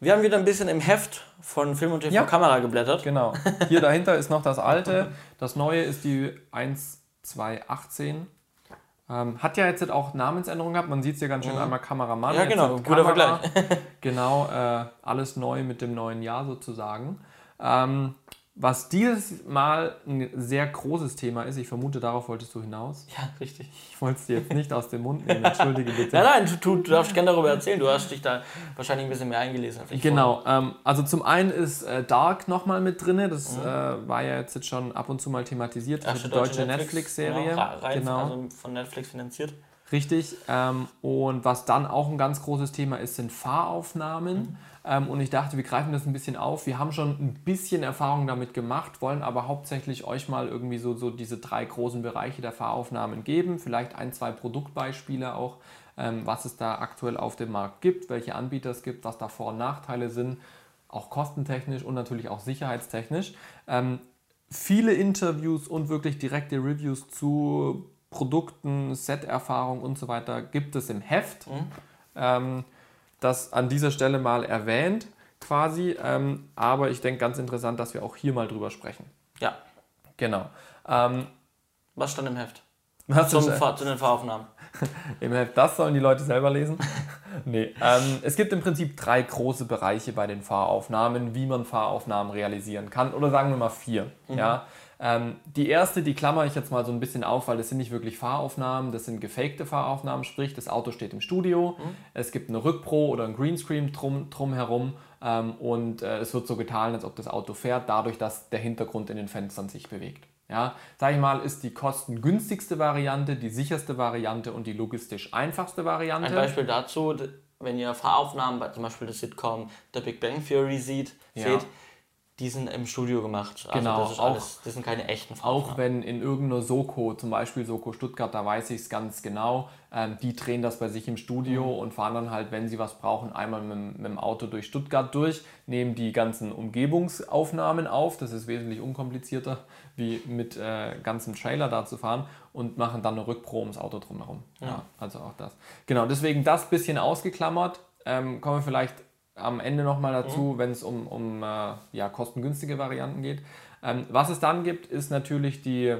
Wir haben wieder ein bisschen im Heft von Film und TV Ja. Kamera geblättert. Genau. Hier dahinter ist noch das alte. Das neue ist die 1218. Ähm, hat ja jetzt auch Namensänderung gehabt. Man sieht es ja ganz schön einmal Kameramann. Mhm. Ja, genau. Guter Kamera. Vergleich. genau, äh, alles neu mit dem neuen Jahr sozusagen. Ähm, was dieses Mal ein sehr großes Thema ist, ich vermute, darauf wolltest du hinaus. Ja, richtig. Ich wollte es dir jetzt nicht aus dem Mund nehmen, entschuldige bitte. Nein, nein, du, du, darfst gerne darüber erzählen. Du hast dich da wahrscheinlich ein bisschen mehr eingelesen als ich. Genau, ähm, also zum einen ist äh, Dark nochmal mit drin, das Mhm. äh, war ja jetzt schon ab und zu mal thematisiert, Erste die deutsche Netflix-Serie. Genau, ra- rein, genau. Also von Netflix finanziert. Richtig. Ähm, und was dann auch ein ganz großes Thema ist, sind Fahraufnahmen. Ähm, und ich dachte, wir greifen das ein bisschen auf. Wir haben schon ein bisschen Erfahrung damit gemacht, wollen aber hauptsächlich euch mal irgendwie so, so diese drei großen Bereiche der Fahraufnahmen geben. Vielleicht ein, zwei Produktbeispiele auch, ähm, was es da aktuell auf dem Markt gibt, welche Anbieter es gibt, was da Vor- und Nachteile sind, auch kostentechnisch und natürlich auch sicherheitstechnisch. Ähm, viele Interviews und wirklich direkte Reviews zu Produkten, Set-Erfahrung und so weiter gibt es im Heft. Ähm, das an dieser Stelle mal erwähnt quasi. Ähm, aber ich denke ganz interessant, dass wir auch hier mal drüber sprechen. Ja. Genau. Ähm, Was stand im Heft? was Zum Fahr zu den Fahraufnahmen. im Heft, das sollen die Leute selber lesen. nee. Ähm, es gibt im Prinzip drei große Bereiche bei den Fahraufnahmen, wie man Fahraufnahmen realisieren kann. Oder sagen wir mal vier. Ja. Ähm, die erste, die klammer ich jetzt mal so ein bisschen auf, weil das sind nicht wirklich Fahraufnahmen, das sind gefakte Fahraufnahmen, sprich das Auto steht im Studio, es gibt eine Rückpro oder ein Greenscreen drum, drumherum ähm, und äh, es wird so getan, als ob das Auto fährt, dadurch, dass der Hintergrund in den Fenstern sich bewegt. Ja, sag ich mal, ist die kostengünstigste Variante, die sicherste Variante und die logistisch einfachste Variante. Ein Beispiel dazu, wenn ihr Fahraufnahmen bei zum Beispiel der Sitcom The Big Bang Theory sieht, Ja. seht, die sind im Studio gemacht. Also Genau, das, ist auch- alles, das sind keine echten Auch Fahraufnahmen. wenn in irgendeiner Soko, zum Beispiel Soko Stuttgart, da weiß ich es ganz genau, ähm, die drehen das bei sich im Studio Mhm. und fahren dann halt, wenn sie was brauchen, einmal mit, dem- mit dem Auto durch Stuttgart durch, nehmen die ganzen Umgebungsaufnahmen auf, das ist wesentlich unkomplizierter, wie mit äh, ganzem Trailer da zu fahren und machen dann eine Rückpro ums Auto drumherum. Ja. also auch das. Genau, deswegen das bisschen ausgeklammert. Ähm, kommen wir vielleicht am Ende nochmal dazu, wenn es um, um äh, ja, kostengünstige Varianten geht. Ähm, was es dann gibt, ist natürlich die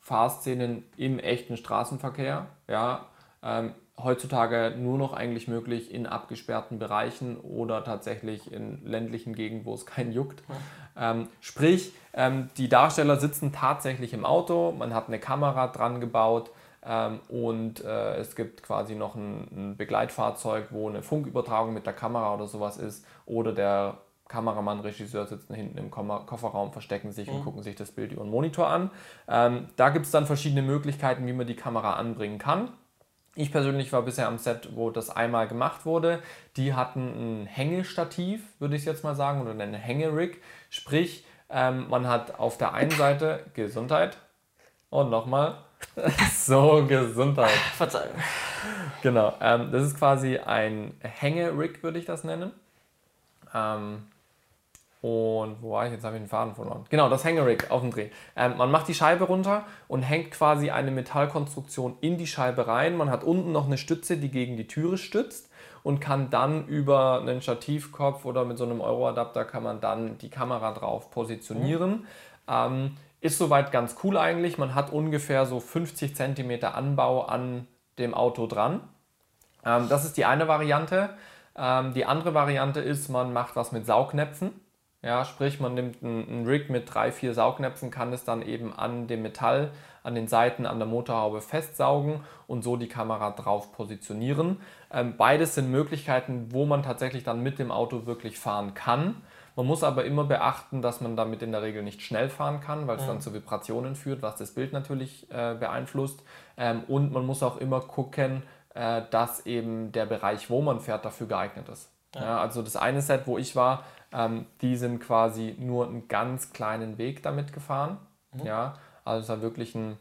Fahrszenen im echten Straßenverkehr. Ja, ähm, heutzutage nur noch eigentlich möglich in abgesperrten Bereichen oder tatsächlich in ländlichen Gegenden, wo es keinen juckt. Ähm, sprich, ähm, die Darsteller sitzen tatsächlich im Auto, man hat eine Kamera dran gebaut und äh, es gibt quasi noch ein, ein Begleitfahrzeug, wo eine Funkübertragung mit der Kamera oder sowas ist oder der Kameramann, Regisseur sitzen hinten im Kofferraum, verstecken sich und gucken sich das Bild über den Monitor an. Ähm, da gibt es dann verschiedene Möglichkeiten, wie man die Kamera anbringen kann. Ich persönlich war bisher am Set, wo das einmal gemacht wurde. Die hatten ein Hängestativ, würde ich jetzt mal sagen, oder einen Hängerig. Sprich, ähm, man hat auf der einen Seite Gesundheit und nochmal so Gesundheit. Verzeihung. Genau, ähm, das ist quasi ein Hängerig, würde ich das nennen. Ähm, und wo war ich? Jetzt habe ich den Faden verloren. Genau, das Hängerig auf dem Dreh. Ähm, man macht die Scheibe runter und hängt quasi eine Metallkonstruktion in die Scheibe rein. Man hat unten noch eine Stütze, die gegen die Türe stützt und kann dann über einen Stativkopf oder mit so einem Euroadapter kann man dann die Kamera drauf positionieren. Ähm, ist soweit ganz cool eigentlich. Man hat ungefähr so 50 cm Anbau an dem Auto dran. Ähm, das ist die eine Variante. Ähm, die andere Variante ist, man macht was mit Saugnäpfen. Ja, sprich, man nimmt einen, Rig mit drei, vier Saugnäpfen, kann es dann eben an dem Metall, an den Seiten, an der Motorhaube festsaugen und so die Kamera drauf positionieren. Ähm, beides sind Möglichkeiten, wo man tatsächlich dann mit dem Auto wirklich fahren kann. Man muss aber immer beachten, dass man damit in der Regel nicht schnell fahren kann, weil es ja. dann zu Vibrationen führt, was das Bild natürlich äh, beeinflusst. Ähm, und man muss auch immer gucken, äh, dass eben der Bereich, wo man fährt, dafür geeignet ist. Ja. Ja, also das eine Set, wo ich war, ähm, die sind quasi nur einen ganz kleinen Weg damit gefahren. Mhm. Ja, also es war wirklich ein,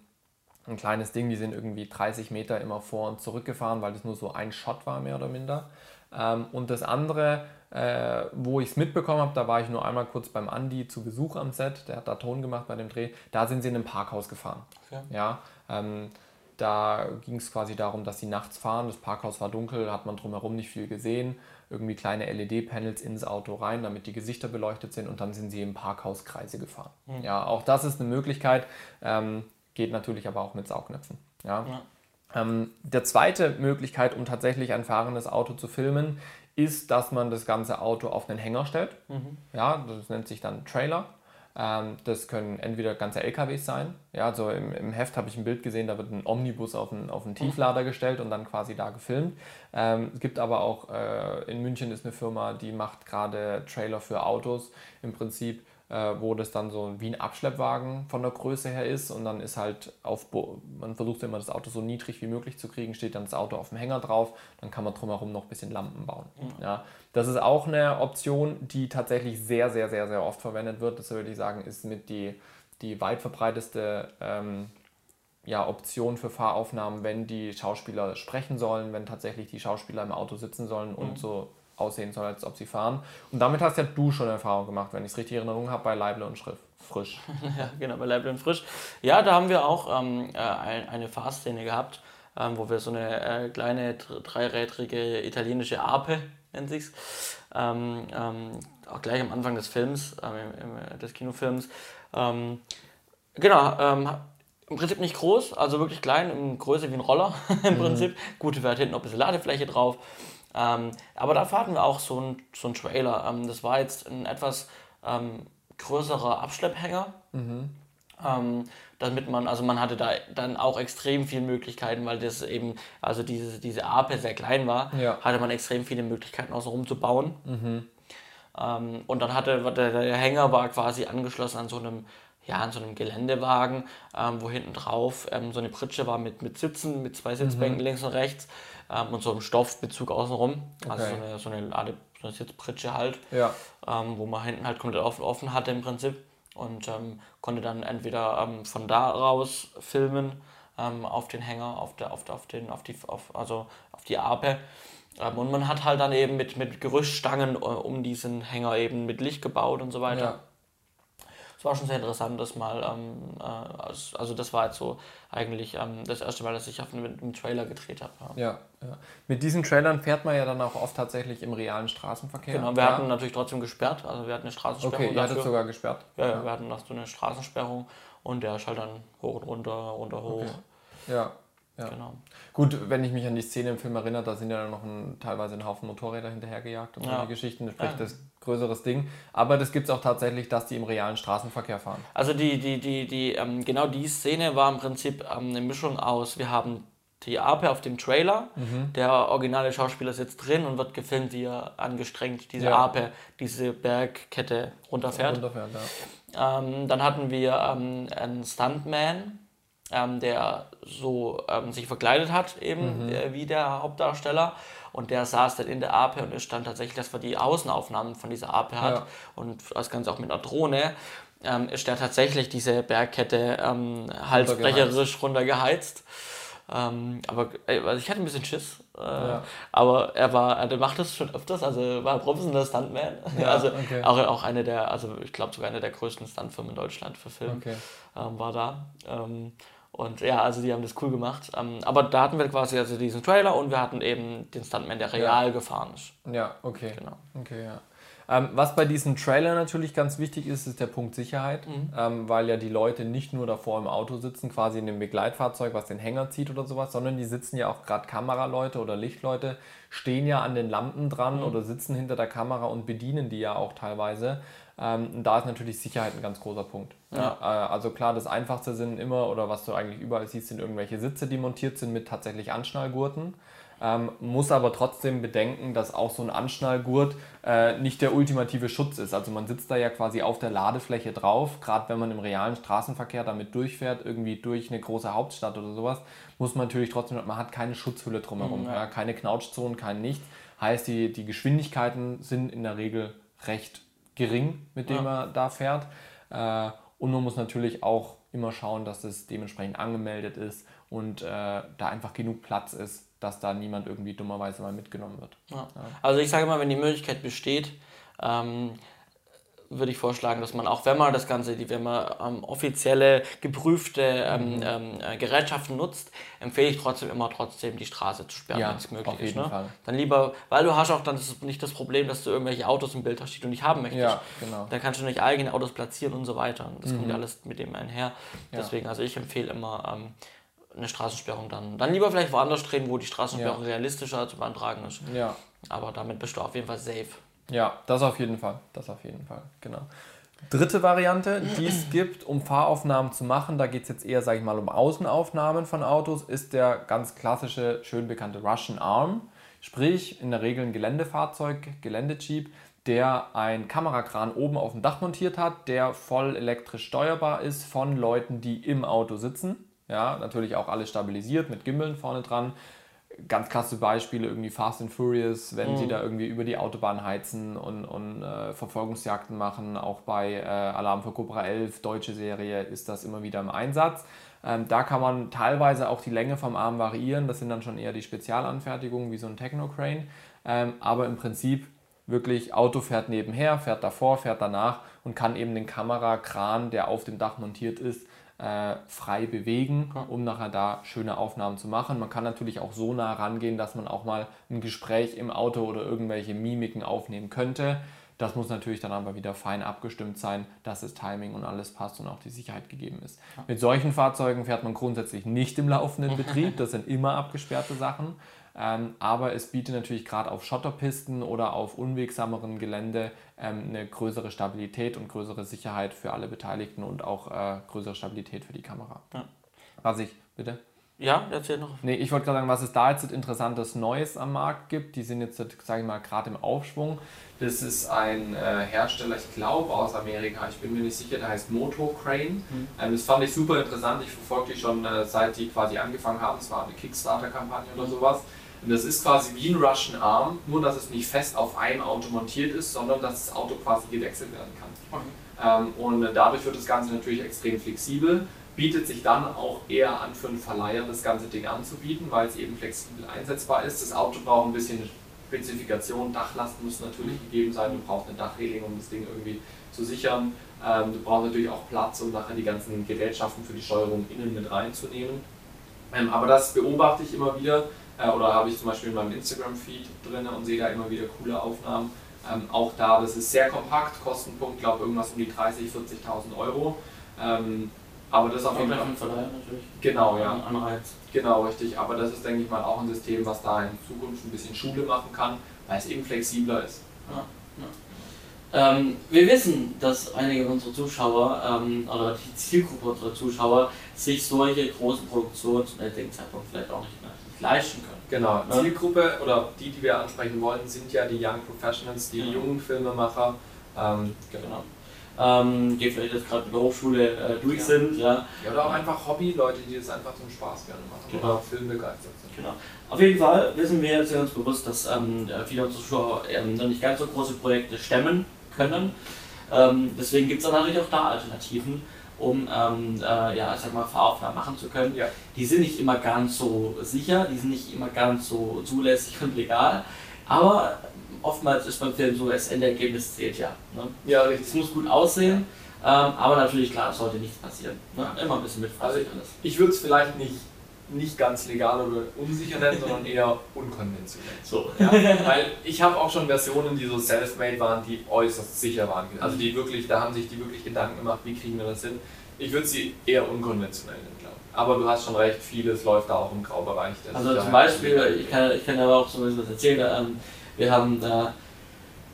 ein kleines Ding. Die sind irgendwie 30 Meter immer vor und zurück gefahren, weil das nur so ein Shot war, mehr oder minder. Ähm, und das andere, äh, wo ich es mitbekommen habe, da war ich nur einmal kurz beim Andi zu Besuch am Set, der hat da Ton gemacht bei dem Dreh, da sind sie in einem Parkhaus gefahren. Okay. Ja, ähm, da ging es quasi darum, dass sie nachts fahren. Das Parkhaus war dunkel, hat man drumherum nicht viel gesehen. Irgendwie kleine LED-Panels ins Auto rein, damit die Gesichter beleuchtet sind und dann sind sie im Parkhaus Kreise gefahren. Mhm. Ja, auch das ist eine Möglichkeit, ähm, geht natürlich aber auch mit Saugnäpfen. Ja. ja. Ähm, der zweite Möglichkeit, um tatsächlich ein fahrendes Auto zu filmen, ist, dass man das ganze Auto auf einen Hänger stellt. Mhm. Ja, das nennt sich dann Trailer. Ähm, das können entweder ganze LKWs sein. Ja, also im, im Heft habe ich ein Bild gesehen, da wird ein Omnibus auf einen, auf einen Tieflader gestellt und dann quasi da gefilmt. Ähm, es gibt aber auch, äh, in München ist eine Firma, die macht gerade Trailer für Autos im Prinzip äh, wo das dann so wie ein Abschleppwagen von der Größe her ist und dann ist halt auf, man versucht immer das Auto so niedrig wie möglich zu kriegen, steht dann das Auto auf dem Hänger drauf, dann kann man drumherum noch ein bisschen Lampen bauen. Mhm. Ja, das ist auch eine Option, die tatsächlich sehr, sehr, sehr, sehr oft verwendet wird. Das würde ich sagen, ist mit die, die weit verbreiteste ähm, ja, Option für Fahraufnahmen, wenn die Schauspieler sprechen sollen, wenn tatsächlich die Schauspieler im Auto sitzen sollen und mhm. so aussehen soll, als ob sie fahren. Und damit hast ja du schon Erfahrung gemacht, wenn ich es richtig in Erinnerung habe, bei Leible und Schrift. Frisch. ja, genau, bei Leible und Frisch. Ja, da haben wir auch ähm, äh, eine Fahrszene gehabt, ähm, wo wir so eine äh, kleine dreirädrige italienische Ape, nennt sich's, ähm, ähm, auch gleich am Anfang des Films, ähm, im, im, des Kinofilms. Ähm, genau, im Prinzip nicht groß, also wirklich klein, Größe wie ein Roller im mhm. Prinzip. Gut, wir hatten hinten noch ein bisschen Ladefläche drauf. Ähm, aber da hatten wir auch so einen so Trailer. Ähm, das war jetzt ein etwas ähm, größerer Abschlepphänger. Mhm. Ähm, damit man, also man hatte da dann auch extrem viele Möglichkeiten, weil das eben, also diese, diese Ape sehr klein war, ja. hatte man extrem viele Möglichkeiten außenrum zu bauen. Mhm. Ähm, und dann hatte der, der Hänger war quasi angeschlossen an so einem ja, an so einem Geländewagen, ähm, wo hinten drauf ähm, so eine Pritsche war mit, mit Sitzen, mit zwei Sitzbänken mhm. links und rechts ähm, und so einem Stoffbezug außenrum. Also okay. so eine, so eine Lade, so eine Sitzpritsche halt, ja. ähm, wo man hinten halt komplett offen, offen hatte im Prinzip und ähm, konnte dann entweder ähm, von da raus filmen ähm, auf den Hänger, auf, der, auf, auf, den, auf, die, auf, also auf die Ape. Ähm, und man hat halt dann eben mit, mit Gerüststangen äh, um diesen Hänger eben mit Licht gebaut und so weiter. Ja es war schon sehr interessant, das mal, ähm, äh, also das war jetzt so eigentlich ähm, das erste Mal, dass ich auf einem, einem Trailer gedreht habe. Ja. ja. Ja, Mit diesen Trailern fährt man ja dann auch oft tatsächlich im realen Straßenverkehr. Genau, wir ja. hatten natürlich trotzdem gesperrt, also wir hatten eine Straßensperrung. Okay, ihr hattet sogar gesperrt? Ja, ja, wir hatten noch so eine Straßensperrung und der ist halt dann hoch und runter, runter, hoch. Okay. Ja, ja. Genau. Gut, wenn ich mich an die Szene im Film erinnere, da sind ja noch ein, teilweise ein Haufen Motorräder hinterhergejagt und ja. solche Geschichten, sprich ja. das größeres Ding. Aber das gibt es auch tatsächlich, dass die im realen Straßenverkehr fahren. Also die, die, die, die, ähm, genau die Szene war im Prinzip ähm, eine Mischung aus, wir haben die Ape auf dem Trailer, mhm. der originale Schauspieler sitzt drin und wird gefilmt, wie er angestrengt diese ja. Ape, diese Bergkette runterfährt. runterfährt ja. ähm, dann hatten wir ähm, einen Stuntman, ähm, der so ähm, sich verkleidet hat, eben mhm. äh, wie der Hauptdarsteller. Und der saß dann in der Ape und es stand tatsächlich, dass man die Außenaufnahmen von dieser Ape hat. Ja. Und das Ganze auch mit einer Drohne. Ähm, ist der tatsächlich diese Bergkette ähm, halsbrecherisch runtergeheizt. Ähm, aber also ich hatte ein bisschen Schiss. Äh, ja. Aber er war, er macht das schon öfters, also war ein professioneller Stuntman. Ja, also okay. auch, auch eine der, also ich glaube sogar eine der größten Stuntfirmen in Deutschland für Film okay. ähm, war da. Ähm, und ja, also die haben das cool gemacht. Ähm, aber da hatten wir quasi also diesen Trailer und wir hatten eben den Stuntman, der real ja. gefahren ist. Ja, okay. Genau. Okay, ja. Ähm, was bei diesem Trailer natürlich ganz wichtig ist, ist der Punkt Sicherheit, mhm. ähm, weil ja die Leute nicht nur davor im Auto sitzen, quasi in dem Begleitfahrzeug, was den Hänger zieht oder sowas, sondern die sitzen ja auch gerade Kameraleute oder Lichtleute, stehen ja an den Lampen dran mhm. oder sitzen hinter der Kamera und bedienen die ja auch teilweise. Ähm, da ist natürlich Sicherheit ein ganz großer Punkt. Ja. Ja, äh, also klar, das Einfachste sind immer, oder was du eigentlich überall siehst, sind irgendwelche Sitze, die montiert sind mit tatsächlich Anschnallgurten. Ähm, muss aber trotzdem bedenken, dass auch so ein Anschnallgurt äh, nicht der ultimative Schutz ist. Also man sitzt da ja quasi auf der Ladefläche drauf, gerade wenn man im realen Straßenverkehr damit durchfährt, irgendwie durch eine große Hauptstadt oder sowas, muss man natürlich trotzdem, man hat keine Schutzhülle drumherum, mhm, ja. Ja, keine Knautschzonen, kein nichts. Heißt, die, die Geschwindigkeiten sind in der Regel recht gering, mit dem ja. man da fährt. Äh, und man muss natürlich auch immer schauen, dass das dementsprechend angemeldet ist und äh, da einfach genug Platz ist, dass da niemand irgendwie dummerweise mal mitgenommen wird. Ja. Ja. Also ich sage mal, wenn die Möglichkeit besteht, ähm, würde ich vorschlagen, dass man auch, wenn man das Ganze, wenn man ähm, offizielle, geprüfte ähm, mhm. ähm, äh, Gerätschaften nutzt, empfehle ich trotzdem immer trotzdem die Straße zu sperren, ja, wenn es möglich ist. Ne? Dann lieber, weil du hast auch dann nicht das Problem, dass du irgendwelche Autos im Bild hast, die du nicht haben möchtest. Ja, genau. Dann kannst du nicht eigene Autos platzieren und so weiter. Das mhm. kommt ja alles mit dem einher. Deswegen, also ich empfehle immer, ähm, eine Straßensperrung dann. Dann lieber vielleicht woanders drehen, wo die Straßensperrung ja. realistischer zu beantragen ist. Ja. Aber damit bist du auf jeden Fall safe. Ja, das auf jeden Fall. Das auf jeden Fall, genau. Dritte Variante, die es gibt, um Fahraufnahmen zu machen, da geht es jetzt eher, sage ich mal, um Außenaufnahmen von Autos, ist der ganz klassische, schön bekannte Russian Arm. Sprich, in der Regel ein Geländefahrzeug, Geländejeep, der ein Kamerakran oben auf dem Dach montiert hat, der voll elektrisch steuerbar ist von Leuten, die im Auto sitzen. Ja, natürlich auch alles stabilisiert mit Gimmeln vorne dran. Ganz klasse Beispiele, irgendwie Fast and Furious, wenn mhm. sie da irgendwie über die Autobahn heizen und, und äh, Verfolgungsjagden machen. Auch bei äh, Alarm für Cobra 11, deutsche Serie, ist das immer wieder im Einsatz. Ähm, da kann man teilweise auch die Länge vom Arm variieren. Das sind dann schon eher die Spezialanfertigungen, wie so ein Techno-Crane. Ähm, aber im Prinzip wirklich Auto fährt nebenher, fährt davor, fährt danach und kann eben den Kamerakran, der auf dem Dach montiert ist, äh, frei bewegen, um nachher da schöne Aufnahmen zu machen. Man kann natürlich auch so nah rangehen, dass man auch mal ein Gespräch im Auto oder irgendwelche Mimiken aufnehmen könnte. Das muss natürlich dann aber wieder fein abgestimmt sein, dass das Timing und alles passt und auch die Sicherheit gegeben ist. Mit solchen Fahrzeugen fährt man grundsätzlich nicht im laufenden Betrieb. Das sind immer abgesperrte Sachen. Ähm, aber es bietet natürlich gerade auf Schotterpisten oder auf unwegsameren Gelände ähm, eine größere Stabilität und größere Sicherheit für alle Beteiligten und auch äh, größere Stabilität für die Kamera. Ja. Was ich, bitte? Ja, erzähl noch. Nee, ich wollte gerade sagen, was es da jetzt interessantes Neues am Markt gibt. Die sind jetzt, sage ich mal, gerade im Aufschwung. Das ist ein äh, Hersteller, ich glaube aus Amerika, ich bin mir nicht sicher, der heißt Moto Crane. Mhm. Ähm, das fand ich super interessant. Ich verfolge die schon äh, seit die quasi angefangen haben. Es war eine Kickstarter-Kampagne oder sowas. Und das ist quasi wie ein Russian Arm, nur dass es nicht fest auf einem Auto montiert ist, sondern dass das Auto quasi gewechselt werden kann. Okay. Ähm, und dadurch wird das Ganze natürlich extrem flexibel, bietet sich dann auch eher an für einen Verleiher das ganze Ding anzubieten, weil es eben flexibel einsetzbar ist. Das Auto braucht ein bisschen Spezifikation, Dachlast muss natürlich gegeben sein, du brauchst eine Dachreling, um das Ding irgendwie zu sichern. Ähm, du brauchst natürlich auch Platz, um nachher die ganzen Gerätschaften für die Steuerung innen mit reinzunehmen. Ähm, aber das beobachte ich immer wieder, äh, oder habe ich zum Beispiel in meinem Instagram-Feed drin und sehe da immer wieder coole Aufnahmen. Ähm, auch da, das ist sehr kompakt, Kostenpunkt, glaube ich, irgendwas um die 30.000, 40.000 Euro. Ähm, aber das auf jeden Fall. Natürlich. Genau, ja. Anreiz. Genau, richtig. Aber das ist, denke ich mal, auch ein System, was da in Zukunft ein bisschen Schule machen kann, weil es eben flexibler ist. Ja, ja. Ähm, wir wissen, dass einige unserer Zuschauer ähm, oder die Zielgruppe unserer Zuschauer sich solche großen Produktionen zum jetzigen Zeitpunkt vielleicht auch nicht leisten können. Genau, ja. Zielgruppe oder die, die wir ansprechen wollen, sind ja die Young Professionals, die mhm. jungen Filmemacher. Ähm, genau. Ähm, die vielleicht jetzt gerade in der Hochschule äh, durch ja. sind. Ja. ja. Oder auch einfach Hobby-Leute, die das einfach zum Spaß gerne machen genau. oder filmbegeistert sind. Genau. Auf jeden Fall wissen wir sehr uns bewusst, dass ähm, viele unserer Zuschauer ähm, noch nicht ganz so große Projekte stemmen können. Ähm, deswegen gibt es natürlich auch da Alternativen um ähm, äh, ja, sag mal, Fahraufnahmen machen zu können. Ja. Die sind nicht immer ganz so sicher, die sind nicht immer ganz so zulässig und legal, aber oftmals ist beim Film so, das Endergebnis zählt ja. Ne? Ja, richtig. Es muss gut aussehen, ähm, aber natürlich, klar, es sollte nichts passieren. Ne? Immer ein bisschen mit also Ich würde es vielleicht nicht nicht ganz legal oder unsicher nennen, sondern eher unkonventionell. So. Ja, weil ich habe auch schon Versionen, die so self-made waren, die äußerst sicher waren. Also die wirklich, da haben sich die wirklich Gedanken gemacht, wie kriegen wir das hin. Ich würde sie eher unkonventionell nennen, glaube ich. Aber du hast schon recht, vieles läuft da auch im Graubereich. Also zum Beispiel, ich kann, ich kann aber auch so ein bisschen was erzählen, ähm, wir haben da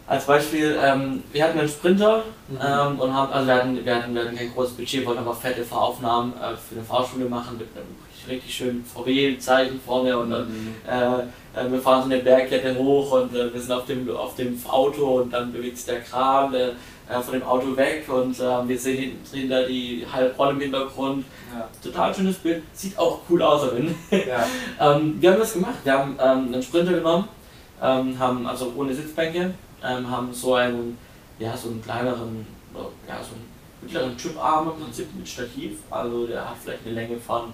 als Beispiel, ähm, wir hatten einen Sprinter mhm. ähm, und haben, also wir hatten, wir, hatten, wir hatten kein großes Budget, wollten aber fette Fahraufnahmen äh, für eine Fahrschule machen mit einem richtig schönen VW-Zeichen vorne und dann mhm. äh, äh, wir fahren so eine Bergkette hoch und äh, wir sind auf dem, auf dem Auto und dann bewegt sich der Kran äh, von dem Auto weg und äh, wir sehen hinten da die Heilbronn im Hintergrund. Ja. Total schönes Bild, sieht auch cool aus. Ja. ähm, wir haben das gemacht, wir haben ähm, einen Sprinter genommen, ähm, haben also ohne Sitzbänke, ähm, haben so einen, ja, so einen kleineren, ja, so einen mittleren Chiparm im Prinzip mit Stativ, also der hat vielleicht eine Länge von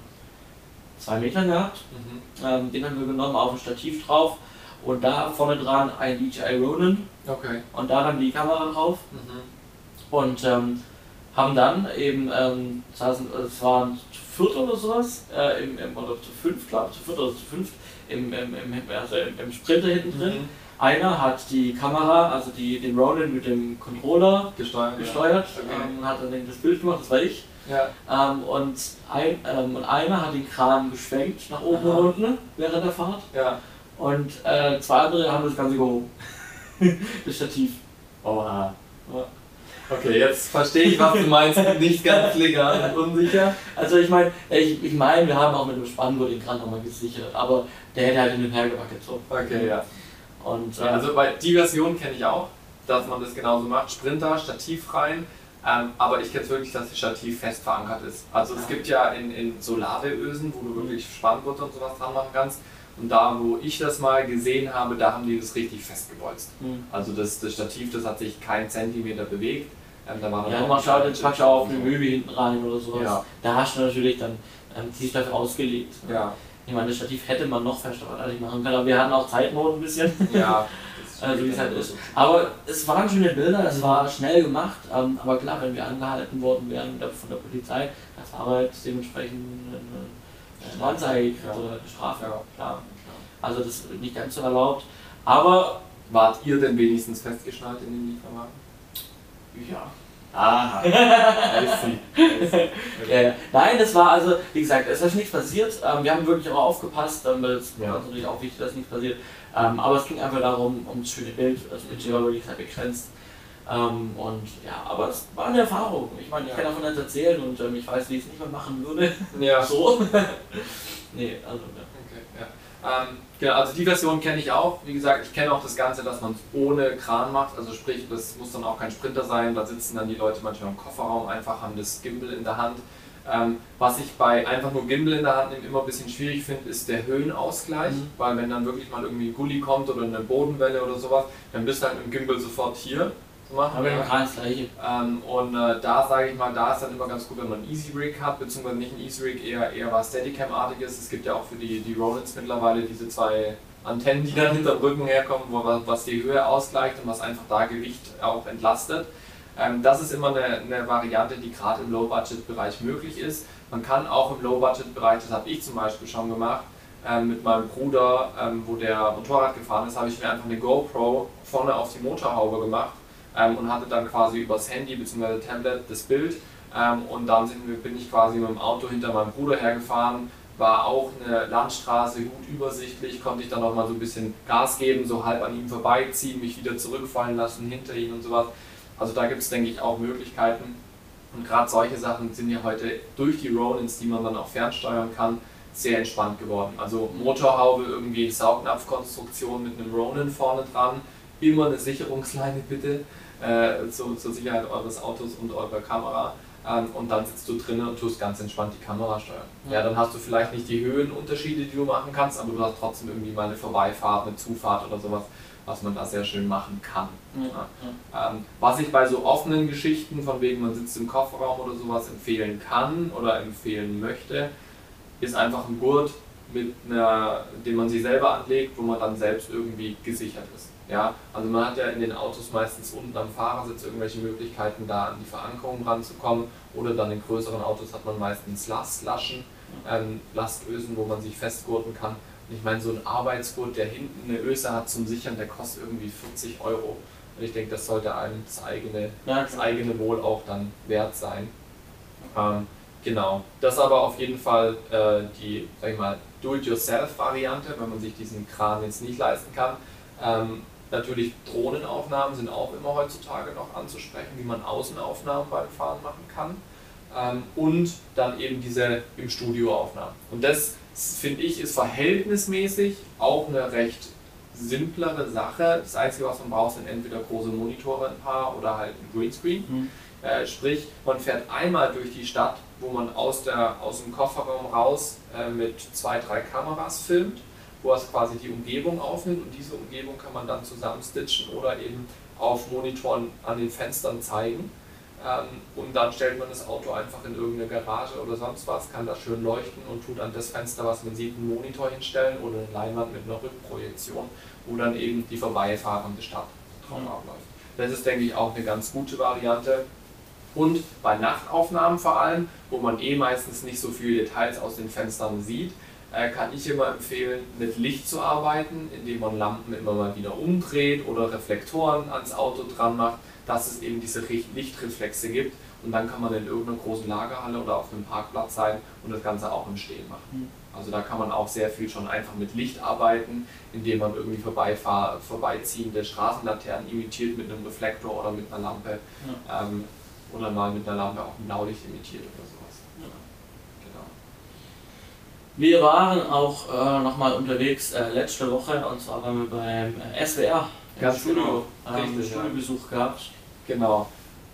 zwei Metern gehabt. Mhm. Ähm, den haben wir genommen, auf ein Stativ drauf und da vorne dran ein DJI Ronin okay. und da dann die Kamera drauf mhm. und ähm, haben dann eben, ähm, saßen, es waren zu viert oder sowas, äh, im, im, oder zu fünf, glaube ich, zu viert oder zu fünf im, im, im, also im, im Sprinter hinten drin. Mhm. Einer hat die Kamera, also die, den Ronin mit dem Controller gesteuert, gesteuert ja. okay. ähm, hat dann das Bild gemacht, das war ich. Ja. Ähm, und, ein, ähm, und einer hat den Kran geschwenkt nach oben Aha. und unten während der Fahrt. Ja. Und äh, zwei andere haben das Ganze gehoben. das Stativ. Oha. Ja. Okay, jetzt verstehe ich, was du meinst. Nicht ganz legal und unsicher. Also ich meine, ich, ich meine, wir haben auch mit dem Spanngurt den Kran nochmal gesichert, aber der hätte halt in den hergewackelt. So. Okay, ja. Und, äh, also bei die Version kenne ich auch, dass man das genauso macht. Sprinter, Stativ rein, ähm, aber ich kenne es wirklich, dass das Stativ fest verankert ist. Also es gibt ja in, in Solarösen, wo du wirklich Spannbutter und sowas dran machen kannst. Und da, wo ich das mal gesehen habe, da haben die das richtig festgebolzt. Mhm. Also das, das Stativ, das hat sich kein Zentimeter bewegt. Ähm, da war ja, man schaut jetzt praktisch auf eine Möbel hinten rein oder sowas. Ja. Da hast du natürlich dann ähm, die dafür ausgelegt. Ja. Ich meine, das Stativ hätte man noch fester machen können, aber wir hatten auch Zeitnot ein bisschen. Ja. also wie es halt ist. Aber es waren schöne Bilder, es war schnell gemacht, ähm, aber klar, wenn wir angehalten worden wären von der Polizei, das war halt dementsprechend eine, eine Anzeige oder eine Strafe, ja, klar. Also das ist nicht ganz so erlaubt. Aber wart ihr denn wenigstens festgeschnallt in den Lieferwagen? Ja. Aha. ja, ja. Nein, das war also, wie gesagt, es ist nichts passiert. Ähm, wir haben wirklich auch aufgepasst, ähm, weil es ja. war natürlich auch wichtig, dass nichts passiert. Ähm, aber es ging einfach darum, um das schöne Bild. Das Budget war wirklich sehr begrenzt. Ähm, und ja, aber es war eine Erfahrung. Ich meine, ich ja. kann davon jetzt erzählen und ähm, ich weiß, wie ich es nicht mehr machen würde. Ja. so. nee, also ja. Okay, ja. Ähm, genau, also die Version kenne ich auch. Wie gesagt, ich kenne auch das Ganze, dass man es ohne Kran macht. Also sprich, das muss dann auch kein Sprinter sein. Da sitzen dann die Leute manchmal im Kofferraum einfach, haben das Gimbal in der Hand. Ähm, was ich bei einfach nur Gimbal in der Hand nehmen immer ein bisschen schwierig finde, ist der Höhenausgleich, mhm. weil wenn dann wirklich mal irgendwie ein Gully kommt oder eine Bodenwelle oder sowas, dann bist du halt mit dem Gimbal sofort hier zu machen. Aber ja. das gleiche. Ähm, und äh, da sage ich mal, da ist dann immer ganz gut, wenn man Easy Rig hat, beziehungsweise nicht ein Easy Rig, eher, eher was Steadicam-artiges. Es gibt ja auch für die, die Rollins mittlerweile diese zwei Antennen, die dann hinter Rücken herkommen, wo was die Höhe ausgleicht und was einfach da Gewicht auch entlastet. Ähm, das ist immer eine, eine Variante, die gerade im Low-Budget-Bereich möglich ist. Man kann auch im Low-Budget-Bereich, das habe ich zum Beispiel schon gemacht, ähm, mit meinem Bruder, ähm, wo der Motorrad gefahren ist, habe ich mir einfach eine GoPro vorne auf die Motorhaube gemacht und hatte dann quasi übers Handy bzw. Tablet das Bild. und dann bin ich quasi mit dem Auto hinter meinem Bruder hergefahren, war auch eine Landstraße, gut übersichtlich, konnte ich dann auch mal so ein bisschen Gas geben, so halb an ihm vorbeiziehen, mich wieder zurückfallen lassen hinter ihn und sowas. Also da gibt es, denke ich, auch Möglichkeiten. Und gerade solche Sachen sind ja heute durch die Ronins, die man dann auch fernsteuern kann, sehr entspannt geworden. Also Motorhaube, irgendwie Saugnapfkonstruktion mit einem Ronin vorne dran, immer eine Sicherungsleine bitte äh, zur, zur, Sicherheit eures Autos und eurer Kamera. Ähm, und dann sitzt du drinnen und tust ganz entspannt die Kamera steuern. Ja. ja, dann hast du vielleicht nicht die Höhenunterschiede, die du machen kannst, aber du hast trotzdem irgendwie mal eine Vorbeifahrt, eine Zufahrt oder sowas was man da sehr schön machen kann. Ja. Ja. Ähm, was ich bei so offenen Geschichten, von wegen man sitzt im Kofferraum oder sowas, empfehlen kann oder empfehlen möchte, ist einfach ein Gurt, mit einer, den man sich selber anlegt, wo man dann selbst irgendwie gesichert ist. Ja, also man hat ja in den Autos meistens unten am Fahrersitz irgendwelche Möglichkeiten, da an die Verankerung ranzukommen. Oder dann in größeren Autos hat man meistens Lastlaschen, ähm, Lastösen, wo man sich festgurten kann. Ich meine, so ein Arbeitsgurt, der hinten eine Öse hat zum Sichern, der kostet irgendwie 40 Euro. Und ich denke, das sollte einem das eigene, ja, das eigene Wohl auch dann wert sein. Ähm, genau. Das ist aber auf jeden Fall äh, die, sag ich mal, Do-it-yourself-Variante, wenn man sich diesen Kran jetzt nicht leisten kann. Ähm, Natürlich Drohnenaufnahmen sind auch immer heutzutage noch anzusprechen, wie man Außenaufnahmen beim Fahren machen kann. Ähm, und dann eben diese im Studio Aufnahmen. Und das finde ich ist verhältnismäßig auch eine recht simplere Sache. Das Einzige, was man braucht, sind entweder große Monitore, ein paar oder halt ein Greenscreen. Mhm. Äh, sprich, man fährt einmal durch die Stadt, wo man aus, der, aus dem Kofferraum raus äh, mit zwei, drei Kameras filmt, wo es quasi die Umgebung aufnimmt und diese Umgebung kann man dann zusammenstitchen oder eben auf Monitoren an den Fenstern zeigen. Ähm, und dann stellt man das Auto einfach in irgendeine Garage oder sonst was, kann da schön leuchten und tut an das Fenster, was man sieht, einen Monitor hinstellen oder eine Leinwand mit einer Rückprojektion, wo dann eben die vorbeifahrende Stadt drauf mhm. abläuft. Das ist, denke ich, auch eine ganz gute Variante. Und bei Nachtaufnahmen vor allem, wo man eh meistens nicht so viele Details aus den Fenstern sieht, äh, kann ich immer empfehlen, mit Licht zu arbeiten, indem man Lampen immer mal wieder umdreht oder Reflektoren ans Auto dran macht dass es eben diese Lichtreflexe gibt und dann kann man in irgendeiner großen Lagerhalle oder auf einem Parkplatz sein und das Ganze auch im Stehen machen. Mhm. Also da kann man auch sehr viel schon einfach mit Licht arbeiten, indem man irgendwie vorbeiziehende Straßenlaternen imitiert mit einem Reflektor oder mit einer Lampe ja. ähm, oder mal mit einer Lampe auch ein Blaulicht imitiert oder sowas. Ja. Genau. Wir waren auch äh, nochmal unterwegs äh, letzte Woche und zwar waren wir beim äh, SWR Ganz Studio, genau. ähm, Studiobesuch gehabt. Genau.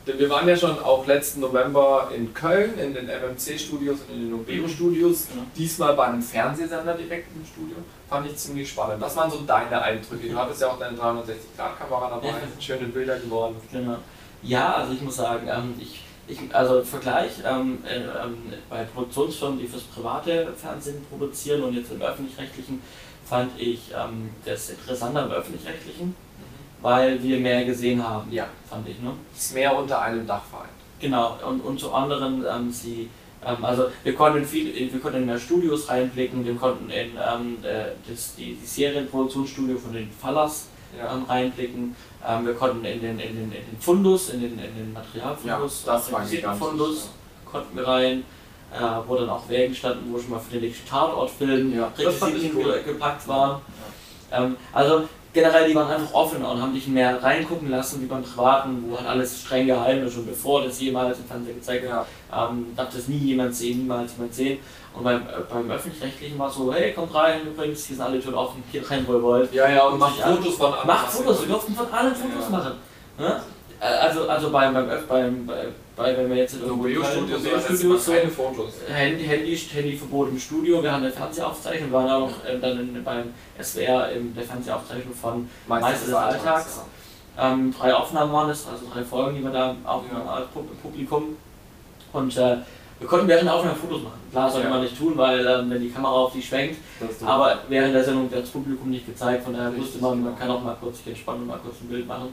Denn wir waren ja schon auch letzten November in Köln in den MMC-Studios und in den Nobeo-Studios. Mhm. Diesmal bei einem Fernsehsender direkt im Studio. Fand ich ziemlich spannend. Was waren so deine Eindrücke? Du hattest ja auch deine 360-Grad-Kamera dabei, ja. schöne Bilder geworden. Genau. Ja, also ich muss sagen, ähm, ich, ich, also Vergleich ähm, äh, ähm, bei Produktionsfirmen, die fürs private Fernsehen produzieren und jetzt im öffentlich-rechtlichen, fand ich ähm, das interessanter im öffentlich-rechtlichen weil wir mehr gesehen haben, ja. fand ich. Ne? Ist mehr unter einem Dach vereint. Genau, und, und zu anderen, ähm, sie, ähm, also wir konnten, viel, wir konnten in mehr Studios reinblicken, wir konnten in ähm, äh, das, die, die Serienproduktionsstudio von den Fallers ja. ähm, reinblicken, ähm, wir konnten in den, in, den, in den Fundus, in den, in den Materialfundus, ja, das war den Fundus, konnten wir rein. Äh, wo dann auch Wägen standen, wo schon mal für den nächsten Tatortfilm ja, Requisiten cool. gepackt waren. Ja. Ähm, also generell, die waren einfach offen und haben dich mehr reingucken lassen, wie beim Privaten, wo halt alles streng geheim ist, schon bevor das jemals im Fernsehen gezeigt wird. Ja. Ähm, darf das nie jemand sehen, niemals jemand sehen. Und beim, äh, beim Öffentlich-Rechtlichen war es so, hey, kommt rein, übrigens, hier sind alle Türen offen, hier rein, wo ihr wollt. Ja, ja, und, und macht Fotos von allen. Macht Fotos, wir durften von allen Fotos ja. machen. Ne? Äh, also, also beim, beim, beim, bei, wenn wir jetzt in irgendwo Studios, Studios so, Fotos. Handy, Handy, Handyverbot im Studio, wir haben eine Fernsehaufzeichnung, wir waren auch äh, dann in, beim SWR in der Fernsehaufzeichnung von Meister des Alltags. Ja. Ähm, drei Aufnahmen waren es, also drei Folgen, die wir da aufgenommen ja. als Publikum. Und äh, wir konnten während der Aufnahme Fotos machen. Klar, sollte ja. man nicht tun, weil ähm, wenn die Kamera auf die schwenkt, aber während der Sendung wird das Publikum nicht gezeigt, von daher wusste man, man kann auch mal kurz sich entspannen und mal kurz ein Bild machen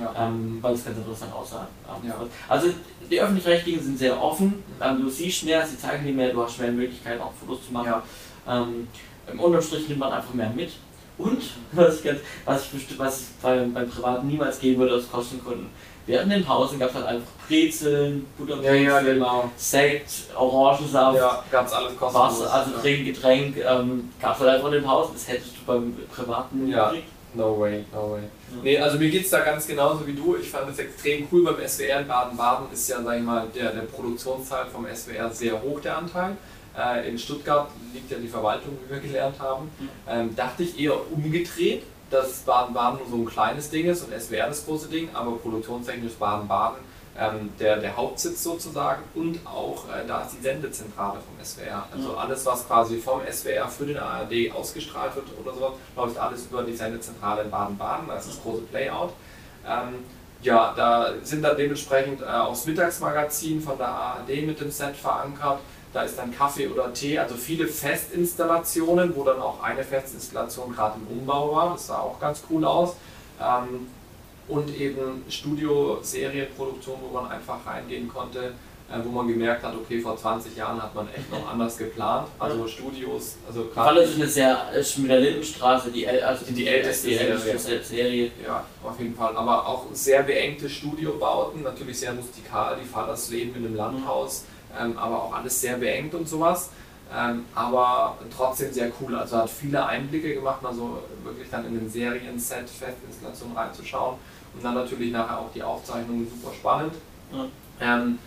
ja. ähm, weil es ganz interessant aussah. Ähm, ja. Also die Öffentlich-Rechtlichen sind sehr offen, ähm, du siehst mehr, sie zeigen dir mehr, du hast mehr Möglichkeiten auch Fotos zu machen. Ja. Ähm, Im Unterstrich nimmt man einfach mehr mit. Und was ich, ganz, was ich, was ich beim, beim Privaten niemals geben würde aus Kostengründen, während den Pausen gab es halt einfach Brezeln, Butterbrezeln, ja, ja, genau. Sekt, Orangensaft, ja, gab's alles kostenlos. Wasser, also Trink, Getränk, ähm, gab es halt einfach in den Pausen. Das hättest du beim Privaten nicht ja. gekriegt. No way, no way. Ja. Nee, also mir geht es da ganz genauso wie du. Ich fand es extrem cool beim SWR in Baden-Baden ist ja, sag ich mal, der, der Produktionsteil vom SWR sehr hoch, der Anteil. Äh, in Stuttgart liegt ja die Verwaltung, wie wir gelernt haben. Ähm, dachte ich eher umgedreht, dass Baden-Baden nur so ein kleines Ding ist und SWR das große Ding, aber produktionstechnisch Baden-Baden ähm, der, der Hauptsitz sozusagen und auch äh, da ist die Sendezentrale vom SWR. Also ja. alles, was quasi vom SWR für den ARD ausgestrahlt wird oder sowas, läuft alles über die Sendezentrale in Baden-Baden, das ist das große Playout. Ähm, ja, da sind dann dementsprechend äh, auch das Mittagsmagazin von der ARD mit dem Set verankert. Da ist dann Kaffee oder Tee, also viele Festinstallationen, wo dann auch eine Festinstallation gerade im Umbau war. Das sah auch ganz cool aus. Ähm, und eben Studio-Serienproduktion, wo man einfach reingehen konnte, äh, wo man gemerkt hat, okay, vor 20 Jahren hat man echt noch anders geplant. Also Studios, also gerade. ist eine sehr, ist mit der Lindenstraße die, also die, die älteste, die älteste Serie. Serie. Ja, auf jeden Fall. Aber auch sehr beengte Studiobauten, natürlich sehr rustikal, die Vaters leben in einem Landhaus, ähm, aber auch alles sehr beengt und sowas. ähm, aber trotzdem sehr cool. Also hat viele Einblicke gemacht, mal so wirklich dann in den Serien-Set, Festinstallation reinzuschauen und dann natürlich nachher auch die Aufzeichnungen super spannend. Ja. Ähm,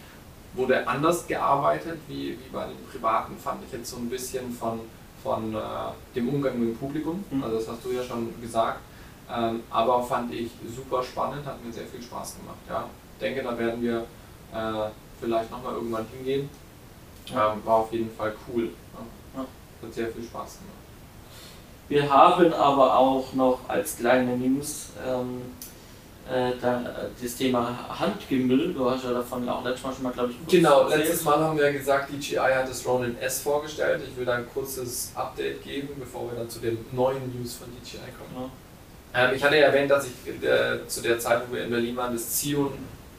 wurde anders gearbeitet wie, wie bei den Privaten, fand ich jetzt so ein bisschen von, von äh, dem Umgang mit dem Publikum. Mhm. Also das hast du ja schon gesagt. Ähm, aber fand ich super spannend, hat mir sehr viel Spaß gemacht. Ja. denke, da werden wir äh, vielleicht nochmal irgendwann hingehen. Ja. Ähm, war auf jeden Fall cool. Ja. Hat sehr viel Spaß gemacht. Wir haben aber auch noch als kleine News ähm, äh, da, das Thema Handgemüll. Du hast ja davon ja auch letztes Mal schon mal, glaube ich, Genau, letztes Mal haben wir gesagt, DJI hat das Ronin S vorgestellt. Ich will da ein kurzes Update geben, bevor wir dann zu den neuen News von DJI kommen. Ja. Ähm, ich hatte ja erwähnt, dass ich äh, zu der Zeit, wo wir in Berlin waren, das Zion,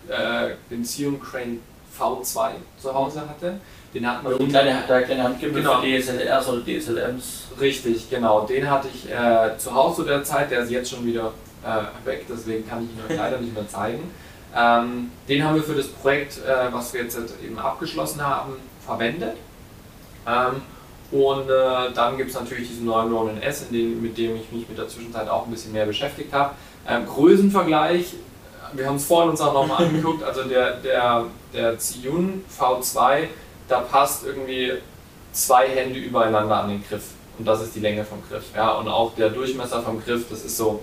äh, den Zion Crane V2 zu Hause hatte. Den hatten wir. Und kleine, der kleine Handgemüll genau. für DSLRs oder DSLMs. Richtig, genau. Den hatte ich äh, zu Hause zu der Zeit, der ist jetzt schon wieder äh, weg, deswegen kann ich ihn euch leider nicht mehr zeigen. Ähm, den haben wir für das Projekt, äh, was wir jetzt eben abgeschlossen haben, verwendet. Ähm, und äh, dann gibt es natürlich diesen neuen Ronin S, den, mit dem ich mich mit der Zwischenzeit auch ein bisschen mehr beschäftigt habe. Ähm, Größenvergleich, wir haben es vorhin uns auch nochmal angeguckt, also der, der, der Ziyun V2, da passt irgendwie zwei Hände übereinander an den Griff. Und das ist die Länge vom Griff. Ja, und auch der Durchmesser vom Griff, das ist so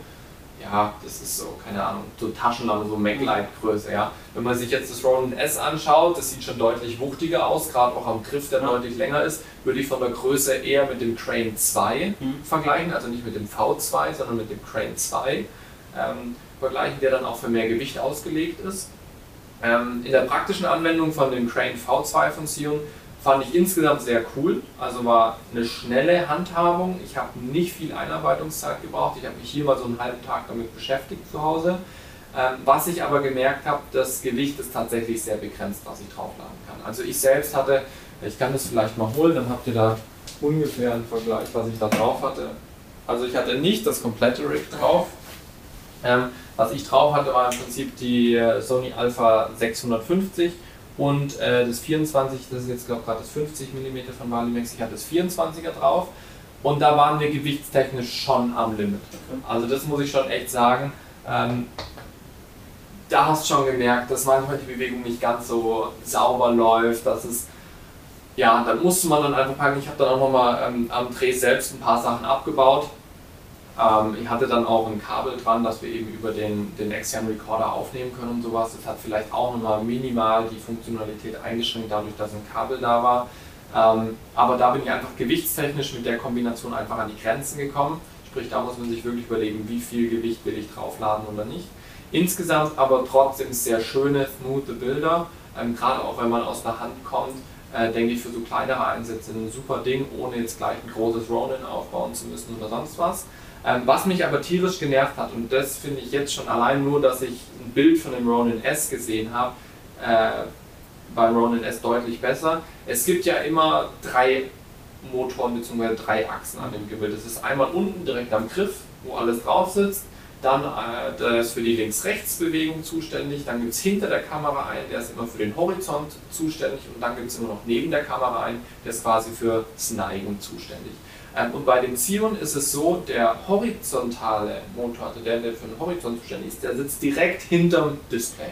ja, das ist so, keine Ahnung, so Taschenlampe, so Maglite-Größe, ja. Wenn man sich jetzt das Ronin S anschaut, das sieht schon deutlich wuchtiger aus, gerade auch am Griff, der ja. deutlich länger ist, würde ich von der Größe eher mit dem Crane 2 mhm. vergleichen, also nicht mit dem V2, sondern mit dem Crane 2 ähm, vergleichen, der dann auch für mehr Gewicht ausgelegt ist. Ähm, in der praktischen Anwendung von dem Crane V2 von Sion Fand ich insgesamt sehr cool. Also war eine schnelle Handhabung. Ich habe nicht viel Einarbeitungszeit gebraucht. Ich habe mich hier mal so einen halben Tag damit beschäftigt zu Hause. Ähm, was ich aber gemerkt habe, das Gewicht ist tatsächlich sehr begrenzt, was ich draufladen kann. Also ich selbst hatte, ich kann das vielleicht mal holen, dann habt ihr da ungefähr einen Vergleich, was ich da drauf hatte. Also ich hatte nicht das komplette Rig drauf. Ähm, was ich drauf hatte, war im Prinzip die äh, Sony Alpha 650 und äh, das 24, das ist jetzt glaube ich gerade das 50 mm von Valimax, ich hatte das 24er drauf. Und da waren wir gewichtstechnisch schon am Limit. Also das muss ich schon echt sagen. Ähm, da hast du schon gemerkt, dass manchmal die Bewegung nicht ganz so sauber läuft, dass es ja, dann musste man dann einfach packen. Ich habe dann auch nochmal ähm, am Dreh selbst ein paar Sachen abgebaut. Ähm, ich hatte dann auch ein Kabel dran, dass wir eben über den, den externen Recorder aufnehmen können und sowas. Das hat vielleicht auch nochmal minimal die Funktionalität eingeschränkt, dadurch, dass ein Kabel da war. Ähm, aber da bin ich einfach gewichtstechnisch mit der Kombination einfach an die Grenzen gekommen. Sprich, da muss man sich wirklich überlegen, wie viel Gewicht will ich draufladen oder nicht. Insgesamt aber trotzdem sehr schöne, smooth Bilder. Ähm, Gerade auch wenn man aus der Hand kommt, äh, denke ich für so kleinere Einsätze ein super Ding, ohne jetzt gleich ein großes Ronin aufbauen zu müssen oder sonst was. Ähm, was mich aber tierisch genervt hat, und das finde ich jetzt schon allein nur, dass ich ein Bild von dem Ronin S gesehen habe, äh, beim Ronin S deutlich besser. Es gibt ja immer drei Motoren bzw. drei Achsen an dem Gewild. Das ist einmal unten direkt am Griff, wo alles drauf sitzt. Dann äh, ist für die Links-Rechts-Bewegung zuständig. Dann gibt es hinter der Kamera einen, der ist immer für den Horizont zuständig. Und dann gibt es immer noch neben der Kamera einen, der ist quasi für Neigen zuständig. Ähm, und bei dem Zion ist es so, der horizontale Motor, also der, der für den Horizont zuständig ist, der sitzt direkt hinterm Display.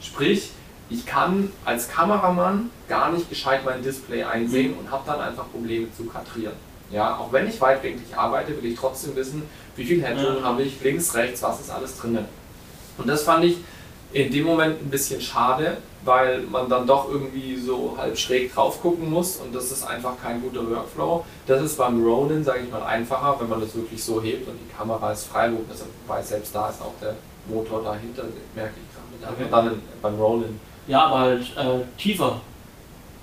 Sprich, ich kann als Kameramann gar nicht gescheit mein Display einsehen und habe dann einfach Probleme zu kadrieren. Ja, auch wenn ich weitwinklig arbeite, will ich trotzdem wissen, wie viel Headroom ja. habe ich, links, rechts, was ist alles drin. Und das fand ich in dem Moment ein bisschen schade, weil man dann doch irgendwie so halb schräg drauf gucken muss und das ist einfach kein guter Workflow. Das ist beim Ronin, sage ich mal, einfacher, wenn man das wirklich so hebt und die Kamera ist frei, weil selbst da ist auch der Motor dahinter, merke ich gerade. Okay. Dann beim Ronin. Ja, aber halt äh, tiefer.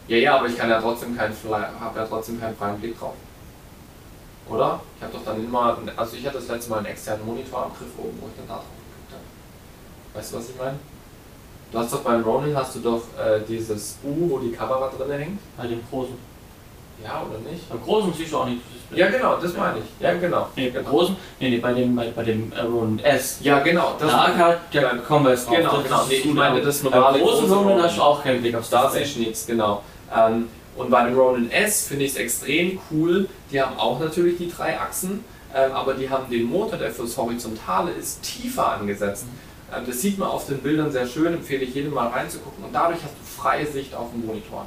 Ja, ja, aber ich kann ja trotzdem keinen habe ja trotzdem keinen freien Blick drauf. Oder? Ich habe doch dann immer, also ich hatte das letzte Mal einen externen Monitor am Griff oben, wo ich dann da drauf geguckt habe. Weißt du, was ich meine? Du hast doch beim Ronin hast du doch äh, dieses U, wo die Kamera drin hängt. Bei dem großen. Ja, oder nicht? Beim großen siehst du auch nicht das Ja, genau, das meine ich. Ja, genau. Nee, beim genau. großen, nee, nee, bei dem, bei, bei dem äh, Ronin S. Ja, genau. Das da hat der kommen wir jetzt drauf. Genau, genau. Nee, ich meine das normale. Beim großen Ronin hast du auch keinen Blick aufs Da sehe ich nichts, genau. Ähm, Und bei dem Ronin S finde ich es extrem cool. Die haben auch natürlich die drei Achsen, ähm, aber die haben den Motor, der fürs Horizontale ist, tiefer angesetzt. Ähm, das sieht man auf den Bildern sehr schön, empfehle ich jedem mal reinzugucken. Und dadurch hast du freie Sicht auf den Monitor.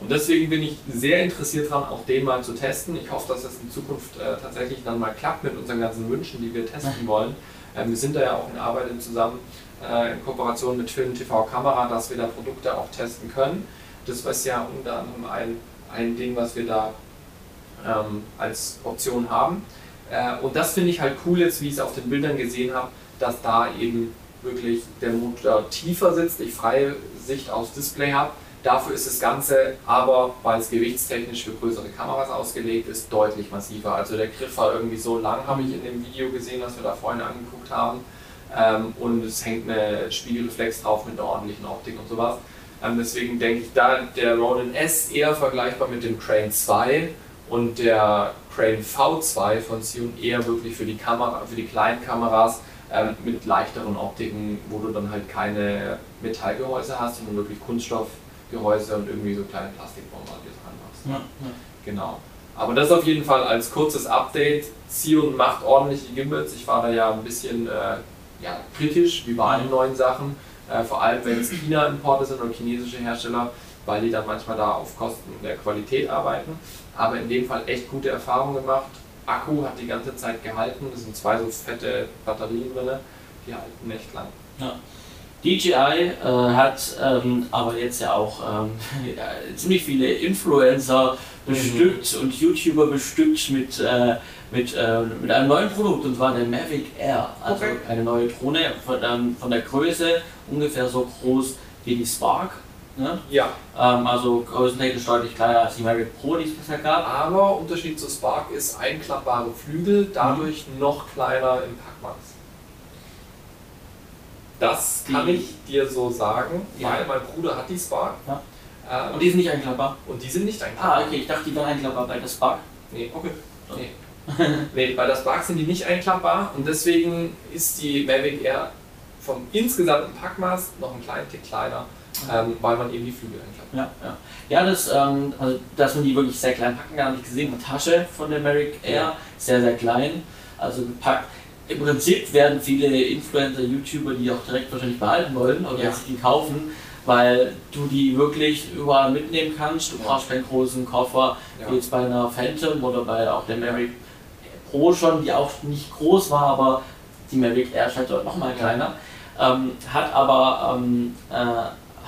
Und deswegen bin ich sehr interessiert daran, auch den mal zu testen. Ich hoffe, dass das in Zukunft äh, tatsächlich dann mal klappt mit unseren ganzen Wünschen, die wir testen wollen. Ähm, wir sind da ja auch in Arbeit zusammen äh, in Kooperation mit Film TV Kamera, dass wir da Produkte auch testen können. Das ist ja unter anderem ein, ein Ding, was wir da ähm, als Option haben. Äh, und das finde ich halt cool jetzt, wie ich es auf den Bildern gesehen habe, dass da eben wirklich der Motor tiefer sitzt, ich freie Sicht aufs Display habe Dafür ist das Ganze aber, weil es gewichtstechnisch für größere Kameras ausgelegt ist, deutlich massiver. Also der Griff war irgendwie so lang, habe ich in dem Video gesehen, was wir da vorhin angeguckt haben. Ähm, und es hängt eine Spiegelreflex drauf mit einer ordentlichen Optik und sowas. Ähm, deswegen denke ich, da der Ronin S eher vergleichbar mit dem Crane 2 und der Crane V2 von Sion eher wirklich für die Kamera, für die kleinen Kameras ähm, mit leichteren Optiken, wo du dann halt keine Metallgehäuse hast, sondern wirklich Kunststoff Gehäuse und irgendwie so kleine Plastikbomben dran machst. Ja, ja. Genau. Aber das auf jeden Fall als kurzes Update. Zion macht ordentliche Gimbals. Ich war da ja ein bisschen äh, ja, kritisch, wie bei allen neuen Sachen. Äh, vor allem, wenn es China-Importe sind oder chinesische Hersteller, weil die dann manchmal da auf Kosten der Qualität arbeiten. Aber in dem Fall echt gute Erfahrungen gemacht. Akku hat die ganze Zeit gehalten. Es sind zwei so fette Batterien drin. Die halten echt lang. Ja. DJI äh, hat ähm, aber jetzt ja auch ähm, ja, ziemlich viele Influencer bestückt mhm. und YouTuber bestückt mit, äh, mit, äh, mit einem neuen Produkt und zwar der Mavic Air. Also okay. eine neue Drohne von, ähm, von der Größe ungefähr so groß wie die Spark. Ne? Ja. Ähm, also größentechnisch deutlich kleiner als die Mavic Pro, die es bisher gab. Aber Unterschied zur Spark ist einklappbare Flügel, dadurch mhm. noch kleiner im Packmaß. Das kann die, ich dir so sagen, ja. weil mein Bruder hat die Spark. Ja. Ähm, und die sind nicht einklappbar? Und die sind nicht einklappbar. Ah, okay, ich dachte, die waren einklappbar bei der Spark. Nee, okay. Nee. nee, bei der Spark sind die nicht einklappbar und deswegen ist die Mavic Air vom insgesamten Packmaß noch ein kleinen Tick kleiner, ähm, weil man eben die Flügel einklappt. Ja, ja. ja das, ähm, also, dass man die wirklich sehr klein packen kann, habe ich gesehen. Die Tasche von der Mavic Air, ja. sehr, sehr klein. Also gepackt im Prinzip werden viele Influencer, YouTuber die auch direkt wahrscheinlich behalten wollen oder ja. sich die kaufen, weil du die wirklich überall mitnehmen kannst. Du brauchst keinen großen Koffer, wie jetzt bei einer Phantom oder bei auch der Mavic Pro schon, die auch nicht groß war, aber die Mavic Air ist halt dort nochmal kleiner. Ähm, hat aber ähm, äh,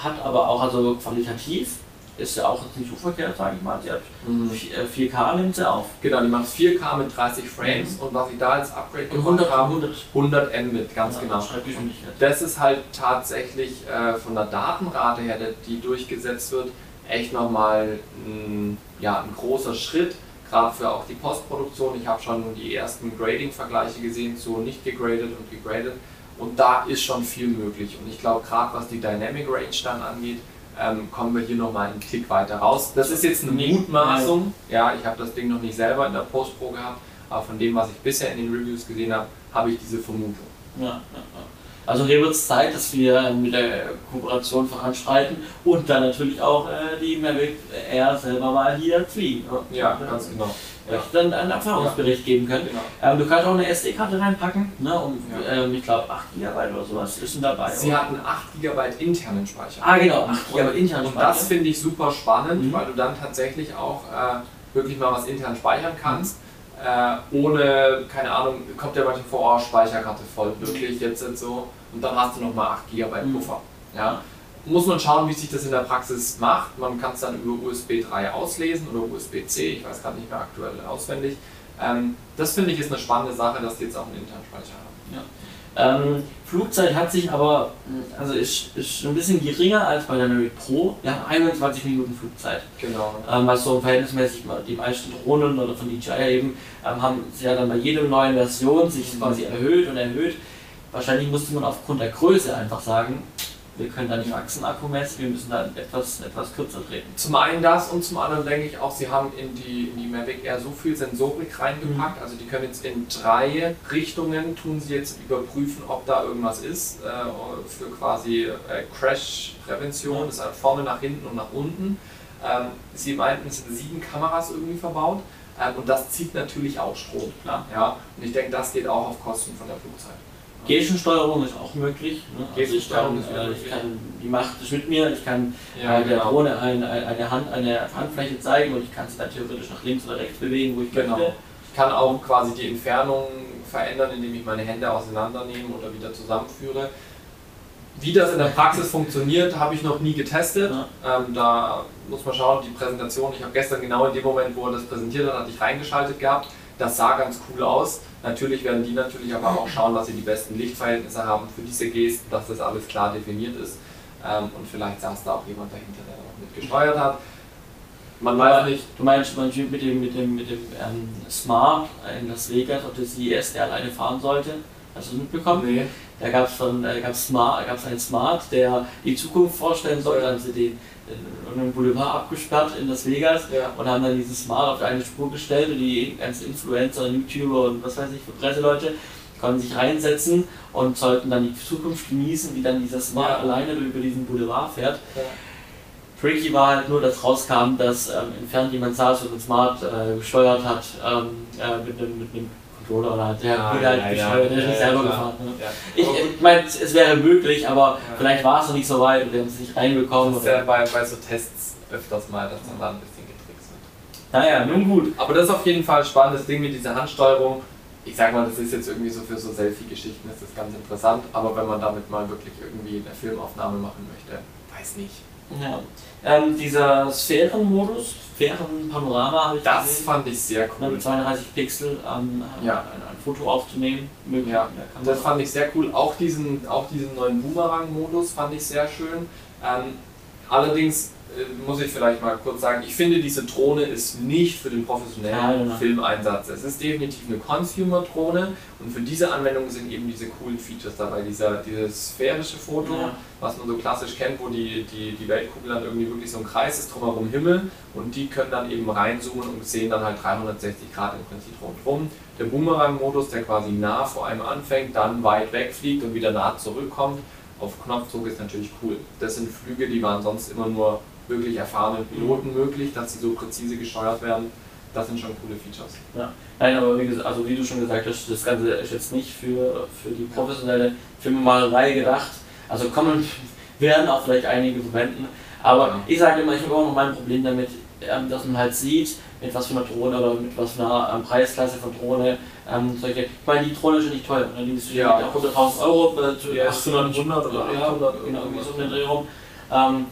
hat aber auch also qualitativ ist ja auch nicht so verkehrt, sage ich mal. Sie hat mhm. 4K äh, nimmt sie auf. Genau, die macht 4K mit 30 Frames mhm. und was ich da als Upgrade gemacht 100, habe, 100, 100 Mbit, ganz ja, genau. Das ist halt tatsächlich äh, von der Datenrate her, die durchgesetzt wird, echt nochmal ein, ja, ein großer Schritt, gerade für auch die Postproduktion. Ich habe schon die ersten Grading-Vergleiche gesehen zu nicht gegradet und gegradet und da ist schon viel möglich. Und ich glaube, gerade was die Dynamic Range dann angeht, ähm, kommen wir hier nochmal einen Tick weiter raus. Das ist jetzt eine Mutmaßung. Ja, ich habe das Ding noch nicht selber in der Post-Pro gehabt, aber von dem, was ich bisher in den Reviews gesehen habe, habe ich diese Vermutung. Ja, ja, ja. Also hier wird es Zeit, dass wir mit der Kooperation voranschreiten und dann natürlich auch äh, die Mavic Air selber mal hier fliegen. Ja, ganz genau ja. dann einen Erfahrungsbericht geben können. Genau. Ähm, du kannst auch eine SD-Karte reinpacken, ne, um, ähm, ich glaube, 8 GB oder sowas ist denn dabei. Sie oder? hatten 8 GB internen Speicher. Ah, genau, 8 GB internen Speicher. Und das finde ich super spannend, mhm. weil du dann tatsächlich auch äh, wirklich mal was intern speichern kannst. Äh, ohne, keine Ahnung, kommt ja manchmal vor, oh, Speicherkarte voll, wirklich jetzt so. Und dann hast du nochmal 8 GB mhm. Puffer. Ja? Muss man schauen, wie sich das in der Praxis macht. Man kann es dann über USB 3 auslesen oder USB-C, ich weiß gerade nicht mehr aktuell auswendig. Ähm, das finde ich ist eine spannende Sache, dass die jetzt auch einen internen Speicher haben. Ja. Ähm, Flugzeit hat sich aber, also ist, ist ein bisschen geringer als bei der Mavic Pro. Wir haben 21 Minuten Flugzeit. Genau. Ähm, was so verhältnismäßig die meisten Drohnen oder von DJI eben ähm, haben sie ja dann bei jeder neuen Version sich quasi erhöht und erhöht. Wahrscheinlich musste man aufgrund der Größe einfach sagen, wir können da nicht Achsenakku messen, wir müssen da etwas, etwas kürzer treten. Zum einen das und zum anderen denke ich auch, sie haben in die, in die Mavic Air so viel Sensorik reingepackt, mhm. also die können jetzt in drei Richtungen, tun sie jetzt überprüfen, ob da irgendwas ist, äh, für quasi äh, Crash-Prävention, das ist halt vorne nach hinten und nach unten. Ähm, sie meinten, es sind sieben Kameras irgendwie verbaut ähm, und das zieht natürlich auch Strom. Klar. Ja? Und ich denke, das geht auch auf Kosten von der Flugzeit. Gestensteuerung ist auch möglich. Ne? Also ich kann, äh, ich kann, die macht es mit mir, ich kann ja, äh, der genau. Drohne ein, eine, Hand, eine Handfläche zeigen und ich kann sie dann theoretisch nach links oder rechts bewegen, wo ich genau. möchte. Ich kann auch quasi die Entfernung verändern, indem ich meine Hände auseinandernehme oder wieder zusammenführe. Wie das in der Praxis funktioniert, habe ich noch nie getestet. Ja. Ähm, da muss man schauen, die Präsentation, ich habe gestern genau in dem Moment, wo er das präsentiert hat, hatte ich reingeschaltet gehabt. Das sah ganz cool aus. Natürlich werden die natürlich aber auch schauen, dass sie die besten Lichtverhältnisse haben für diese Gesten, dass das alles klar definiert ist. Ähm, und vielleicht saß da auch jemand dahinter, der noch mit gesteuert hat. Man weiß nicht. Du meinst dem, mit dem, mit dem, mit dem ähm, Smart in Las Vegas, ob das IS, der alleine fahren sollte? Hast du das mitbekommen? Nee. Da gab es äh, Smart, einen Smart, der die Zukunft vorstellen sollte. Dann haben sie den einen Boulevard abgesperrt in Las Vegas ja. und haben dann dieses Smart auf eine Spur gestellt und die ganzen Influencer, YouTuber und was weiß ich für Presseleute konnten sich reinsetzen und sollten dann die Zukunft genießen, wie dann dieser Smart ja. alleine über diesen Boulevard fährt. Ja. Tricky war halt nur, dass rauskam, dass ähm, entfernt jemand saß und ein Smart äh, gesteuert hat ähm, äh, mit einem mit Controller oder hat der ja, halt ja, der ist nicht selber gefahren. Ne? Ich, ich meine, es wäre möglich, aber vielleicht war es noch nicht so weit und wir haben es nicht reinbekommen. Das ist ja bei, bei so Tests öfters mal, dass man da ein bisschen getrickst wird. Naja, nun gut. Aber das ist auf jeden Fall ein spannendes Ding mit dieser Handsteuerung. Ich sag mal, das ist jetzt irgendwie so für so Selfie-Geschichten, ist das ganz interessant, aber wenn man damit mal wirklich irgendwie eine Filmaufnahme machen möchte, weiß nicht. Ja. Ähm, dieser Sphärenmodus, Sphärenpanorama habe ich Das gesehen. fand ich sehr cool. Mit 32 Pixel ähm, ja. ein, ein, Foto aufzunehmen. Ja, das fand ich sehr cool. Auch diesen, auch diesen neuen Boomerang-Modus fand ich sehr schön. Ähm, allerdings muss ich vielleicht mal kurz sagen, ich finde, diese Drohne ist nicht für den professionellen ja, Filmeinsatz. Es ist definitiv eine Consumer-Drohne und für diese Anwendung sind eben diese coolen Features dabei. Dieser, dieses sphärische Foto, ja. was man so klassisch kennt, wo die, die, die Weltkugel dann irgendwie wirklich so ein Kreis ist, drumherum Himmel und die können dann eben reinzoomen und sehen dann halt 360 Grad im Prinzip rundherum. Der Boomerang-Modus, der quasi nah vor einem anfängt, dann weit wegfliegt und wieder nah zurückkommt, auf Knopfdruck ist natürlich cool. Das sind Flüge, die waren sonst immer nur wirklich erfahrenen Piloten möglich, dass sie so präzise gesteuert werden. Das sind schon coole Features. Ja. Nein, aber wie, gesagt, also wie du schon gesagt hast, das Ganze ist jetzt nicht für, für die professionelle Filmemalerei gedacht. Also kommen werden auch vielleicht einige verwenden. Aber ja. ich sage immer, ich habe auch noch mein Problem damit, ähm, dass man halt sieht, mit was für einer Drohne oder mit was für einer ähm, Preisklasse von Drohne ähm, solche. Ich meine, die Drohne ist ja nicht teuer. Ne? Die ist ja 100.000 Euro, äh, ja, 800, 100 oder 800, ja, genau, irgendwie so in den Dreh rum. Ähm,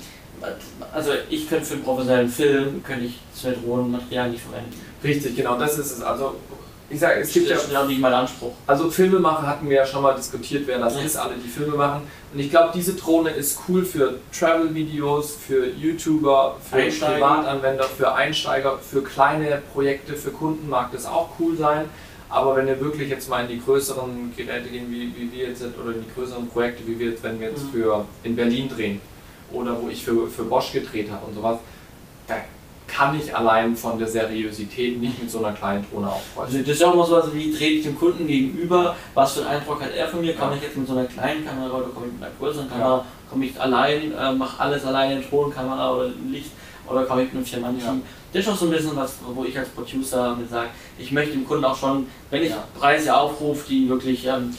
also ich könnte für einen professionellen Film, könnte ich zwei Drohnenmaterial nicht verwenden. Richtig, genau, das ist es. Also ich sage, es gibt ja nicht mal Anspruch. Also Filmemacher hatten wir ja schon mal diskutiert, wer das ja. ist, alle die Filme machen. Und ich glaube, diese Drohne ist cool für Travel-Videos, für YouTuber, für Privatanwender, für Einsteiger, für kleine Projekte, für Kunden mag das auch cool sein. Aber wenn wir wirklich jetzt mal in die größeren Geräte gehen, wie, wie wir jetzt sind, oder in die größeren Projekte, wie wir jetzt, wenn wir jetzt mhm. für in Berlin drehen, oder wo ich für, für Bosch gedreht habe und sowas, da kann ich allein von der Seriosität nicht mit so einer kleinen Drohne aufräumen. Also das ist ja auch immer so, also wie trete ich dem Kunden gegenüber, was für einen Eindruck hat er von mir, komme ich jetzt mit so einer kleinen Kamera oder komme ich mit einer größeren Kamera, ja. komme ich allein, äh, mache alles alleine, Drohnenkamera oder Licht oder komme ich mit einem Vier-Mann-Team. Ja. Das ist auch so ein bisschen was, wo ich als Producer mit sage, ich möchte dem Kunden auch schon, wenn ich ja. Preise aufrufe, die wirklich ähm,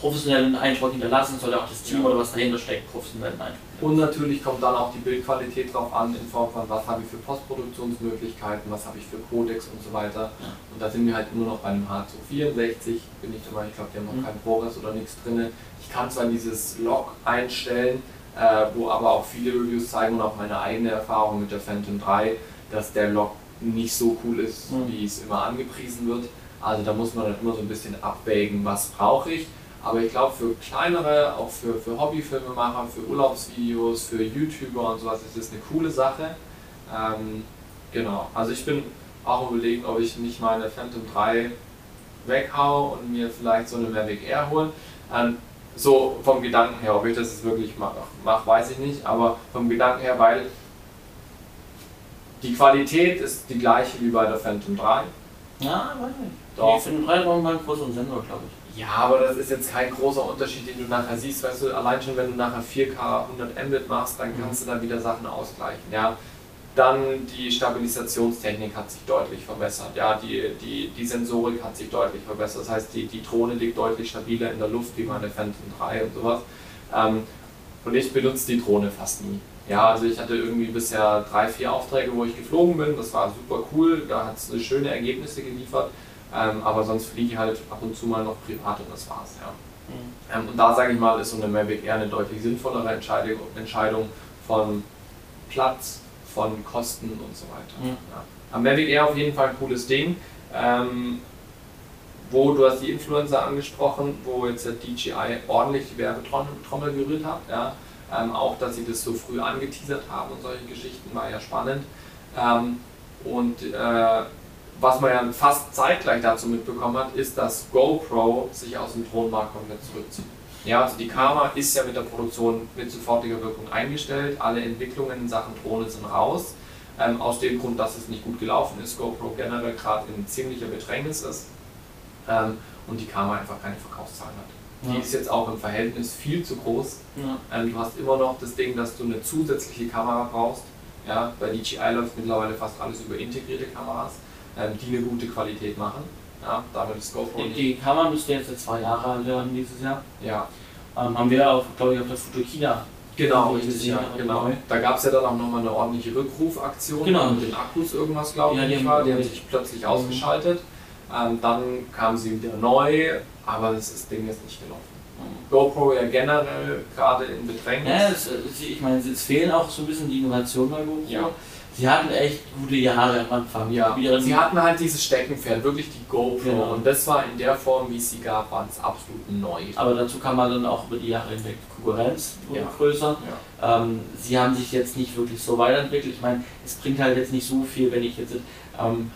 professionellen Eindruck hinterlassen, soll auch das Team ja. oder was dahinter steckt, professionellen Eindruck. Und natürlich kommt dann auch die Bildqualität drauf an, in Form von was habe ich für Postproduktionsmöglichkeiten, was habe ich für Codex und so weiter. Und da sind wir halt nur noch bei einem H264, bin ich immer, ich glaube, die haben noch mhm. kein ProRes oder nichts drin. Ich kann zwar dieses Log einstellen, äh, wo aber auch viele Reviews zeigen und auch meine eigene Erfahrung mit der Phantom 3, dass der Log nicht so cool ist, mhm. wie es immer angepriesen wird. Also da muss man dann immer so ein bisschen abwägen, was brauche ich aber ich glaube, für kleinere, auch für, für Hobbyfilmemacher, für Urlaubsvideos, für YouTuber und sowas ist das eine coole Sache. Ähm, genau, also ich bin auch überlegen, ob ich nicht meine Phantom 3 weghau und mir vielleicht so eine Mavic Air holen. Ähm, so vom Gedanken her, ob ich das jetzt wirklich mache, mach, weiß ich nicht, aber vom Gedanken her, weil die Qualität ist die gleiche wie bei der Phantom 3. Ja, weiß nicht. Doch. Die Phantom 3 brauchen einen größeren Sensor, glaube ich. Ja, aber das ist jetzt kein großer Unterschied, den du nachher siehst. Weißt du, allein schon wenn du nachher 4K 100 Mbit machst, dann kannst mhm. du da wieder Sachen ausgleichen. Ja, Dann die Stabilisationstechnik hat sich deutlich verbessert. Ja, die, die, die Sensorik hat sich deutlich verbessert. Das heißt, die, die Drohne liegt deutlich stabiler in der Luft wie meine Phantom 3 und sowas. Ähm, und ich benutze die Drohne fast nie. Ja, also ich hatte irgendwie bisher drei, vier Aufträge, wo ich geflogen bin. Das war super cool. Da hat es schöne Ergebnisse geliefert. Ähm, aber sonst fliege ich halt ab und zu mal noch privat und das war's. Ja. Mhm. Ähm, und da sage ich mal, ist so eine Mavic eher eine deutlich sinnvollere Entscheidung, Entscheidung von Platz, von Kosten und so weiter. Mhm. Ja. Am Mavic Air auf jeden Fall ein cooles Ding. Ähm, wo du hast die Influencer angesprochen, wo jetzt der DJI ordentlich die Werbetrommel gerührt hat. Ja. Ähm, auch, dass sie das so früh angeteasert haben und solche Geschichten war ja spannend. Ähm, und äh, was man ja fast zeitgleich dazu mitbekommen hat, ist, dass GoPro sich aus dem Drohnenmarkt komplett zurückzieht. Ja, also die Karma ist ja mit der Produktion mit sofortiger Wirkung eingestellt. Alle Entwicklungen in Sachen Drohne sind raus. Ähm, aus dem Grund, dass es nicht gut gelaufen ist, GoPro generell gerade in ziemlicher Bedrängnis ist ähm, und die Karma einfach keine Verkaufszahlen hat. Ja. Die ist jetzt auch im Verhältnis viel zu groß. Ja. Ähm, du hast immer noch das Ding, dass du eine zusätzliche Kamera brauchst. Ja, bei DJI läuft mittlerweile fast alles über integrierte Kameras, ähm, die eine gute Qualität machen. Ja, damit ist GoPro die, Kamera müsste jetzt zwei Jahre werden dieses Jahr. Ja. Ähm, haben wir auch, glaube ich, auf der Fotokina Genau, richtig, ja, genau. Da gab es ja dann auch nochmal eine ordentliche Rückrufaktion genau. mit den Akkus irgendwas, glaube ja, ich, die, war. Die haben sich plötzlich ausgeschaltet. Ähm, dann kam sie wieder neu, aber das, das Ding ist nicht gelaufen. Mhm. GoPro ja generell gerade in Bedrängnis. Ja, es, ich meine, es fehlen auch so ein bisschen die Innovationen bei GoPro. Ja. Sie hatten echt gute Jahre am Anfang. Ja, sie hatten halt dieses Steckenpferd, wirklich die GoPro. Genau. Und das war in der Form, wie es sie gab, war es absolut neu. Aber dazu kam man dann auch über die Jahre hinweg Konkurrenz wurde ja. größer. Ja. Ähm, sie haben sich jetzt nicht wirklich so weiterentwickelt. Ich meine, es bringt halt jetzt nicht so viel, wenn ich jetzt ähm,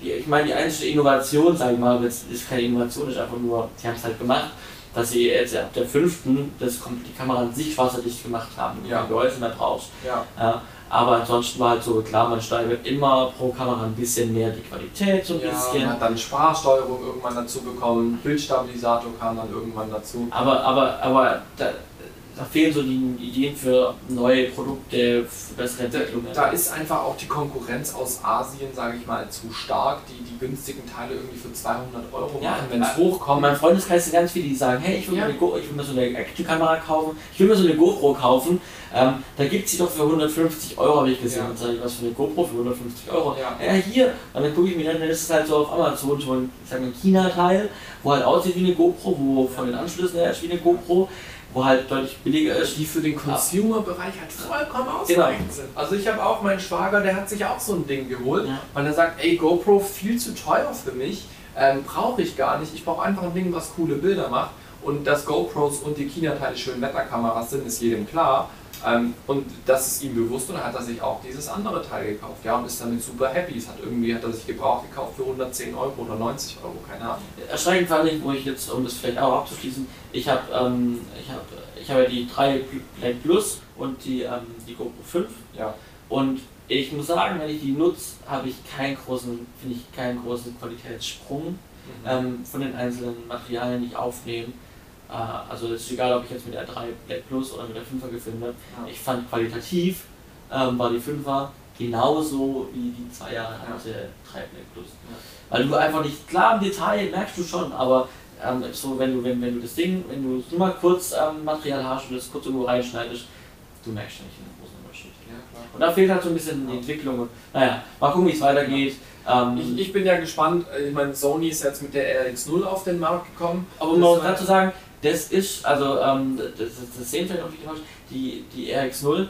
die, ich meine, die einzige Innovation, sage ich mal, jetzt ist keine Innovation, ist einfach nur, sie haben es halt gemacht, dass sie jetzt ab der fünften das, die Kamera an sich wasserdicht gemacht haben, ja. Gehäuse mehr brauchst. Ja. ja. Aber ansonsten war halt so, klar, man steigert immer pro Kamera ein bisschen mehr die Qualität, so ein ja, bisschen. Man hat dann Sprachsteuerung irgendwann dazu bekommen, Bildstabilisator kam dann irgendwann dazu. Aber, aber, aber da, da fehlen so die Ideen für neue Produkte, für bessere Entwicklungen. Da, ist einfach auch die Konkurrenz aus Asien, sage ich mal, zu stark, die die günstigen Teile irgendwie für 200 Euro ja, machen, wenn es hochkommt. Mein Freundeskreis sind ganz viele, die sagen, hey, ich will, ja. mir, eine ich will mir so eine Action-Kamera kaufen, ich will mir so eine GoPro kaufen, ähm, da gibt es sie doch für 150 Euro, habe ich gesehen. Ja. Und sage ich, was für eine GoPro für 150 Euro? Ja, ja hier. Und dann gucke ich mir dann, dann ist es halt so auf Amazon ein, ein China-Teil, wo halt aussieht wie eine GoPro, wo von den Anschlüssen her ist wie eine GoPro wo halt deutlich billiger ist. Die für den Consumer-Bereich halt vollkommen ausreichend genau. sind. Also ich habe auch meinen Schwager, der hat sich auch so ein Ding geholt, ja. weil er sagt, ey, GoPro viel zu teuer für mich, ähm, brauche ich gar nicht. Ich brauche einfach ein Ding, was coole Bilder macht. Und dass GoPros und die China-Teile schön Wetterkameras sind, ist jedem klar. Ähm, und das ist ihm bewusst und dann hat er sich auch dieses andere Teil gekauft. Ja, und ist damit super happy. Es hat irgendwie hat er sich gebraucht gekauft für 110 Euro oder 90 Euro, keine Ahnung. Erschreckend fand ich, wo ich jetzt, um das vielleicht auch abzuschließen, ich habe ähm, ich hab, ich hab ja die 3 Black Plus und die, ähm, die GoPro 5. Ja. Und ich muss sagen, wenn ich die nutze, habe ich keinen großen, finde ich keinen großen Qualitätssprung mhm. ähm, von den einzelnen Materialien, die ich aufnehme. Äh, also es ist egal, ob ich jetzt mit der 3 Black Plus oder mit der 5er gefilmt habe. Ja. Ich fand qualitativ ähm, war die 5er genauso wie die 2 Jahre alte ja. 3 Black Plus. Ja. Weil du einfach nicht, klar im Detail merkst du schon, aber ähm, so wenn du, wenn, wenn du das Ding, wenn du nur mal kurz ähm, Material hast und das kurz irgendwo reinschneidest, du merkst nicht einen großen Unterschied. Ja, und da fehlt halt so ein bisschen die Entwicklung. Und, naja, mal gucken, wie es weitergeht. Ähm, ich, ich, bin ja gespannt, ich meine, Sony ist jetzt mit der RX0 auf den Markt gekommen. Aber um mal dazu sagen, das ist, also ähm, das, das sehen vielleicht auch viele Leute, die, die RX0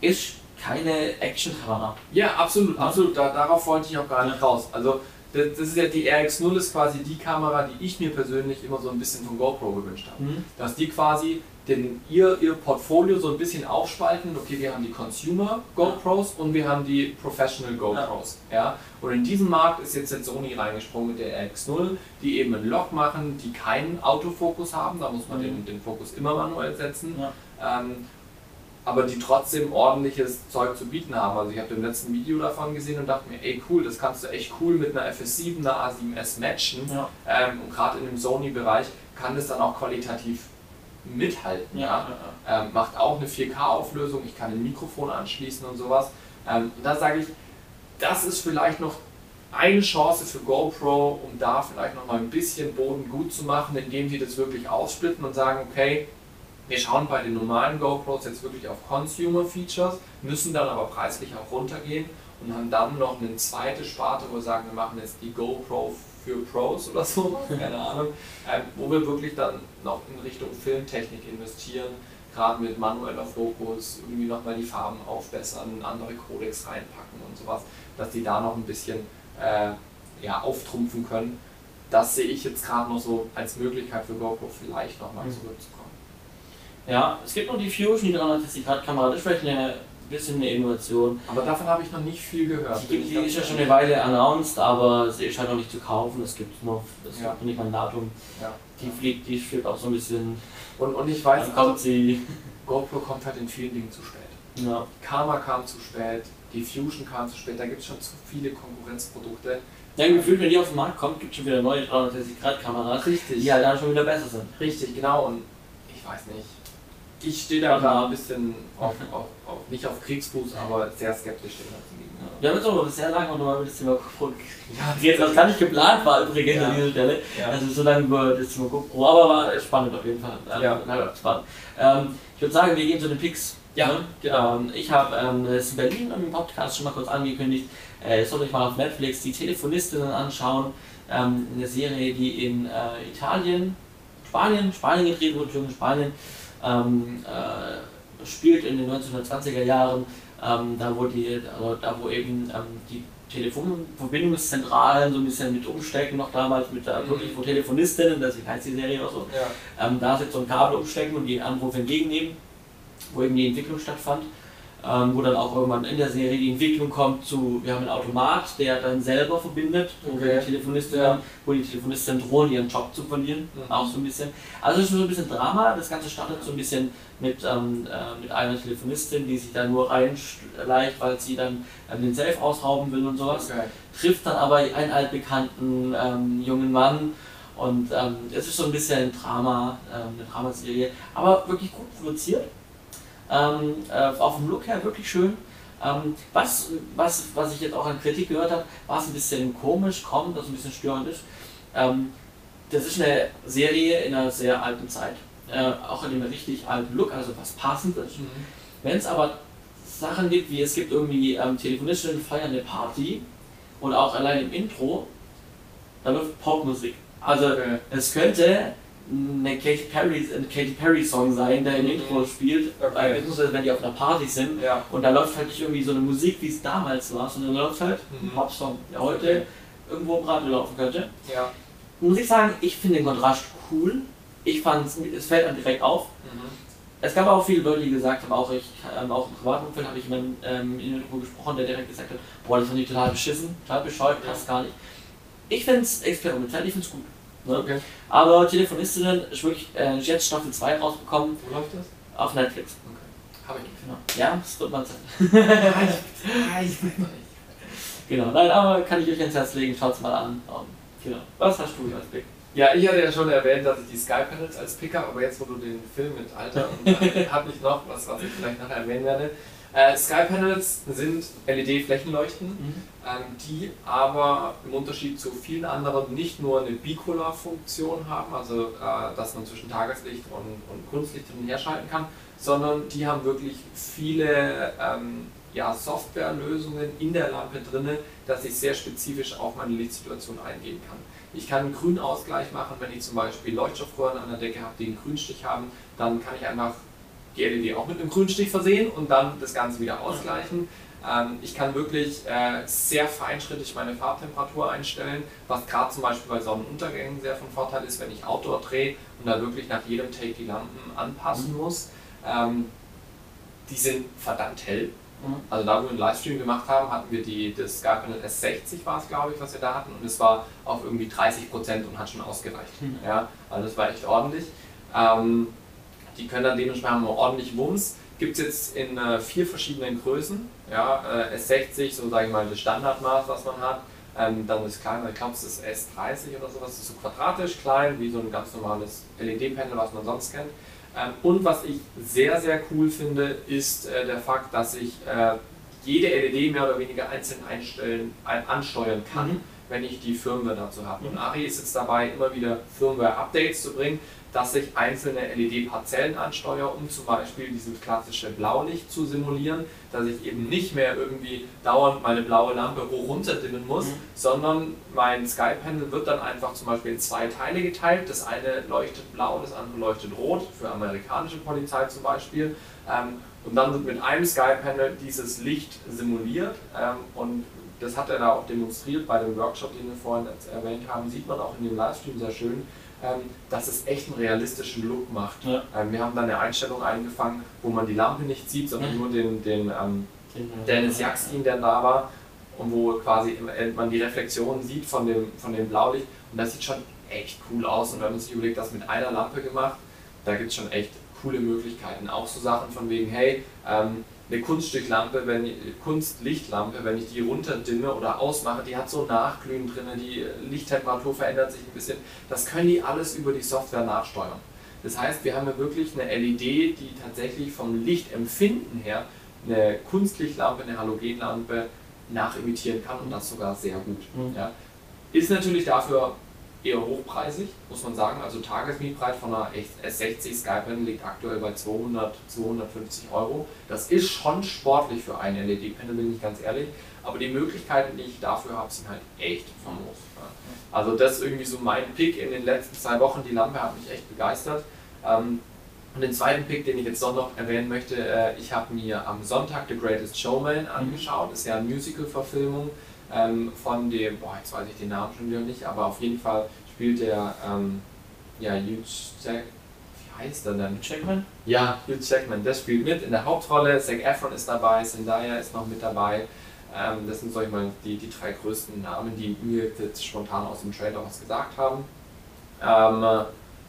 ist keine Action-Kamera. Ja, absolut, absolut. Da, darauf wollte ich auch gar nicht raus. Also das, das ist ja die RX0 ist quasi die Kamera, die ich mir persönlich immer so ein bisschen von GoPro gewünscht habe. Mhm. Dass die quasi den, ihr, ihr Portfolio so ein bisschen aufspalten. Okay, wir haben die Consumer GoPros und wir haben die Professional GoPros. Ja. ja. Und in diesen Markt ist jetzt, jetzt Sony reingesprungen mit der RX0, die eben einen Lock machen, die keinen Autofokus haben. Da muss man mhm. den, den Fokus immer manuell setzen. Ja. Ähm, aber die trotzdem ordentliches Zeug zu bieten haben. Also ich habe im letzten Video davon gesehen und dachte mir, ey cool, das kannst du echt cool mit einer FS7, einer A7S matchen. Ja. Ähm, und gerade in dem Sony-Bereich kann das dann auch qualitativ mithalten. Ja. Ähm, macht auch eine 4K-Auflösung, ich kann ein Mikrofon anschließen und sowas. Ähm, und da sage ich, das ist vielleicht noch eine Chance für GoPro, um da vielleicht noch mal ein bisschen Boden gut zu machen, indem sie das wirklich aussplitten und sagen, okay, wir schauen bei den normalen GoPros jetzt wirklich auf Consumer Features, müssen dann aber preislich auch runtergehen und haben dann noch eine zweite Sparte, wo wir sagen, wir machen jetzt die GoPro für Pros oder so, keine Ahnung, ähm, wo wir wirklich dann noch in Richtung Filmtechnik investieren, gerade mit manueller Fokus, irgendwie nochmal die Farben aufbessern, andere Codecs reinpacken und sowas, dass die da noch ein bisschen äh, ja, auftrumpfen können. Das sehe ich jetzt gerade noch so als Möglichkeit für GoPro vielleicht nochmal mhm. zurückzukommen. Ja, es gibt noch die Fusion, die 360 Grad Kamera, das ist vielleicht eine bisschen eine Innovation. Aber davon habe ich noch nicht viel gehört. Die, die ist ja schon eine Weile announced, aber sie ist halt noch nicht zu kaufen. Es gibt noch, es ja. gibt nicht mal ein Datum. Ja. Die fliegt, die fliegt auch so ein bisschen. Und, und ich weiß, kommt sie. GoPro kommt halt in vielen Dingen zu spät. Ja. Karma kam zu spät, die Fusion kam zu spät, da gibt es schon zu viele Konkurrenzprodukte. Ja, gefühlt, wenn die auf den Markt kommt, gibt es schon wieder neue 360-Grad-Kameras, die halt dann schon wieder besser sind. Richtig, genau. Und ich weiß nicht. Ich stehe da klar ein bisschen auf, auf, auf, nicht auf Kriegsfuß, aber sehr skeptisch dem ganzen gegenüber. Wir haben jetzt aber sehr lange noch mal über das Thema GoPro ja, jetzt, was gar nicht geplant war übrigens ja. an dieser Stelle. Ja. Also so lange über das Thema GoPro, aber war spannend auf jeden Fall. Ja. spannend. Ähm, ich würde sagen, wir gehen zu den Picks. Ja, ne? genau. Ähm, ich habe ähm, es in Berlin im Podcast schon mal kurz angekündigt. Äh, sollt euch mal auf Netflix die Telefonistinnen anschauen. Ähm, eine Serie, die in äh, Italien, Spanien, Spanien gedreht wurde, in Spanien, ähm, äh, spielt in den 1920er Jahren. Ähm, da, wo die, also da wo eben ähm, die Telefonverbindungszentralen so ein bisschen mit umstecken, noch damals mit der, mhm. wirklich wo Telefonistinnen, deswegen heißt die Serie auch so, ja. da ist jetzt so ein Kabel umstecken und die Anrufe entgegennehmen wo eben die Entwicklung stattfand. Ähm, wo dann auch irgendwann in der Serie die Entwicklung kommt zu, wir haben einen Automat, der dann selber verbindet, wo, okay. die, Telefonistin, ja. wo die Telefonistin drohen, ihren Job zu verlieren, mhm. auch so ein bisschen. Also es ist so ein bisschen Drama, das Ganze startet so ein bisschen mit, ähm, äh, mit einer Telefonistin, die sich da nur reinschleicht, weil sie dann ähm, den Safe ausrauben will und sowas, okay. trifft dann aber einen altbekannten ähm, jungen Mann, und ähm, es ist so ein bisschen ein Drama, ähm, eine Dramaserie, aber wirklich gut produziert. Ähm, äh, auch vom Look her wirklich schön. Ähm, was, was, was ich jetzt auch an Kritik gehört habe, war es ein bisschen komisch, kommt, das ein bisschen störend ist. Ähm, das ist eine Serie in einer sehr alten Zeit. Äh, auch in einem richtig alten Look, also was passend ist. Mhm. Wenn es aber Sachen gibt, wie es gibt irgendwie ähm, Telefonistinnen feiern eine Party und auch allein im Intro, da läuft Popmusik. Also okay. es könnte eine Katy Perry, ein Katy Perry Song sein, der im Intro spielt, okay. äh, wenn die auf einer Party sind ja. und da läuft halt nicht irgendwie so eine Musik, wie es damals war, sondern da läuft halt mhm. ein Popsong, der heute okay. irgendwo im Radio laufen könnte. Ja. Muss ich sagen, ich finde den Kontrast cool. Ich fand es fällt dann direkt auf. Mhm. Es gab auch viele Leute, die gesagt haben, auch ich, ähm, auch im privaten Umfeld habe ich jemanden ähm, in Intro gesprochen, der direkt gesagt hat, boah, das fand ich total beschissen, total bescheuert, passt gar nicht. Ich finde es experimentell, ich finde es gut. Ne? Okay. Aber Telefonistinnen ist wirklich äh, jetzt Staffel 2 rausbekommen. Wo läuft das? Auf Netflix. Okay. Habe ich nicht. Genau. Ja, es wird mal Zeit. genau, nein, aber kann ich euch ins Herz legen, schaut es mal an. Um, genau. Was hast du als Pick? Ja, ich hatte ja schon erwähnt, dass ich die Sky Panels als Picker, aber jetzt, wo du den Film mit Alter und äh, habe ich noch was, was ich vielleicht nachher erwähnen werde. Äh, Sky Panels sind LED-Flächenleuchten, mhm. ähm, die aber im Unterschied zu vielen anderen nicht nur eine Bicolor-Funktion haben, also äh, dass man zwischen Tageslicht und, und Kunstlicht hin und her schalten kann, sondern die haben wirklich viele ähm, ja, Softwarelösungen in der Lampe drin, dass ich sehr spezifisch auf meine Lichtsituation eingehen kann. Ich kann einen Grünausgleich machen, wenn ich zum Beispiel Leuchtstoffröhren an der Decke habe, die einen Grünstich haben, dann kann ich einfach die LED auch mit einem Grünstich versehen und dann das Ganze wieder ausgleichen. Ähm, ich kann wirklich äh, sehr feinschrittig meine Farbtemperatur einstellen, was gerade zum Beispiel bei Sonnenuntergängen sehr von Vorteil ist, wenn ich Outdoor drehe und da wirklich nach jedem Take die Lampen anpassen mhm. muss. Ähm, die sind verdammt hell. Mhm. Also da, wo wir einen Livestream gemacht haben, hatten wir die, das Skypanel S60 war es, glaube ich, was wir da hatten und es war auf irgendwie 30% und hat schon ausgereicht. Mhm. Ja, also das war echt ordentlich. Ähm, die können dann dementsprechend haben ordentlich Wumms. Gibt es jetzt in äh, vier verschiedenen Größen. Ja, äh, S60, so sage ich mal das Standardmaß, was man hat. Ähm, dann das kleine, ich glaube es ist S30 oder sowas, das ist so quadratisch klein, wie so ein ganz normales LED-Panel, was man sonst kennt. Ähm, und was ich sehr, sehr cool finde, ist äh, der Fakt, dass ich äh, jede LED mehr oder weniger einzeln einstellen, ein, ansteuern kann, mhm. wenn ich die Firmware dazu habe. Und Ari ist jetzt dabei, immer wieder Firmware-Updates zu bringen, dass ich einzelne LED-Parzellen ansteuere, um zum Beispiel dieses klassische Blaulicht zu simulieren, dass ich eben nicht mehr irgendwie dauernd meine blaue Lampe hoch runter dimmen muss, mhm. sondern mein Sky-Panel wird dann einfach zum Beispiel in zwei Teile geteilt. Das eine leuchtet blau, das andere leuchtet rot, für amerikanische Polizei zum Beispiel. Ähm, und dann wird mit einem Sky-Panel dieses Licht simuliert ähm, und das hat er da auch demonstriert bei dem Workshop, den wir vorhin erwähnt haben, sieht man auch in dem Livestream sehr schön, dass es echt einen realistischen Look macht. Ja. Ähm, wir haben da eine Einstellung eingefangen, wo man die Lampe nicht sieht, sondern mhm. nur den, den ähm, Dennis Jakstin, der da war und wo quasi man die Reflexion sieht von dem, von dem Blaulicht und das sieht schon echt cool aus und wenn man sich überlegt, das mit einer Lampe gemacht, da gibt es schon echt coole Möglichkeiten. Auch so Sachen von wegen, hey, ähm, eine Kunststücklampe, wenn Kunstlichtlampe, wenn ich die runterdimme oder ausmache, die hat so Nachglühen drin, die Lichttemperatur verändert sich ein bisschen. Das können die alles über die Software nachsteuern. Das heißt, wir haben ja wirklich eine LED, die tatsächlich vom Lichtempfinden her eine Kunstlichtlampe, eine Halogenlampe nachimitieren kann und das sogar sehr gut. Mhm. Ja. Ist natürlich dafür eher hochpreisig, muss man sagen. Also Tagesmietpreis von einer S60 Skypen liegt aktuell bei 200, 250 Euro. Das ist schon sportlich für ein LED-Panel, bin ich ganz ehrlich. Aber die Möglichkeiten, die ich dafür habe, sind halt echt famos. Also das ist irgendwie so mein Pick in den letzten zwei Wochen. Die Lampe hat mich echt begeistert. Ähm, und den zweiten Pick, den ich jetzt noch erwähnen möchte, äh, ich habe mir am Sonntag The Greatest Showman angeschaut. Das ist ja eine Musical-Verfilmung ähm, von dem, boah, jetzt weiß ich den Namen schon wieder nicht, aber auf jeden Fall spielt der, ähm, ja, Hugh Jack, wie heißt er denn? Jackman? Ja, Hugh Jackman, der spielt mit in der Hauptrolle, Zac Efron ist dabei, Zendaya ist noch mit dabei. Ähm, das sind, sag ich mal, die, die drei größten Namen, die mir jetzt spontan aus dem Trailer was gesagt haben. Ähm,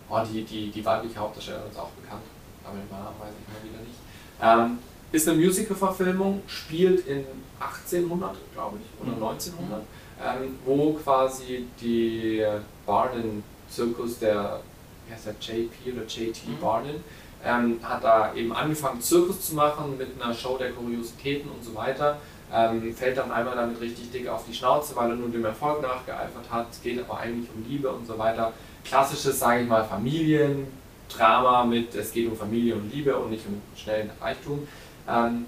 oh, die, die, die weibliche Hauptdarstellerin ist auch bekannt, aber den Namen weiß ich mal wieder nicht. Ähm, ist eine Musical-Verfilmung, spielt in 1800, glaube ich, oder 1900, mhm. ähm, wo quasi die Barnum-Zirkus, der, wie heißt der, JP oder JT mhm. Barnum, ähm, hat da eben angefangen, Zirkus zu machen mit einer Show der Kuriositäten und so weiter. Ähm, fällt dann einmal damit richtig dick auf die Schnauze, weil er nur dem Erfolg nachgeeifert hat, geht aber eigentlich um Liebe und so weiter. Klassisches, sage ich mal, Familiendrama mit, es geht um Familie und Liebe und nicht um schnellen Reichtum. Ähm,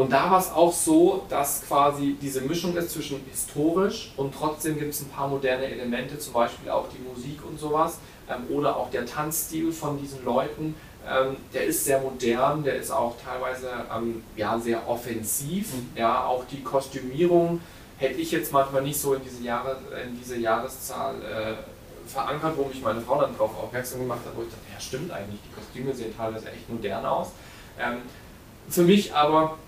und da war es auch so, dass quasi diese Mischung ist zwischen historisch und trotzdem gibt es ein paar moderne Elemente, zum Beispiel auch die Musik und sowas ähm, oder auch der Tanzstil von diesen Leuten. Ähm, der ist sehr modern, der ist auch teilweise ähm, ja, sehr offensiv. Mhm. Ja, auch die Kostümierung hätte ich jetzt manchmal nicht so in diese, Jahre, in diese Jahreszahl äh, verankert, wo mich meine Frau dann darauf aufmerksam gemacht hat, wo ich dachte, ja stimmt eigentlich, die Kostüme sehen teilweise echt modern aus. Ähm, für mich aber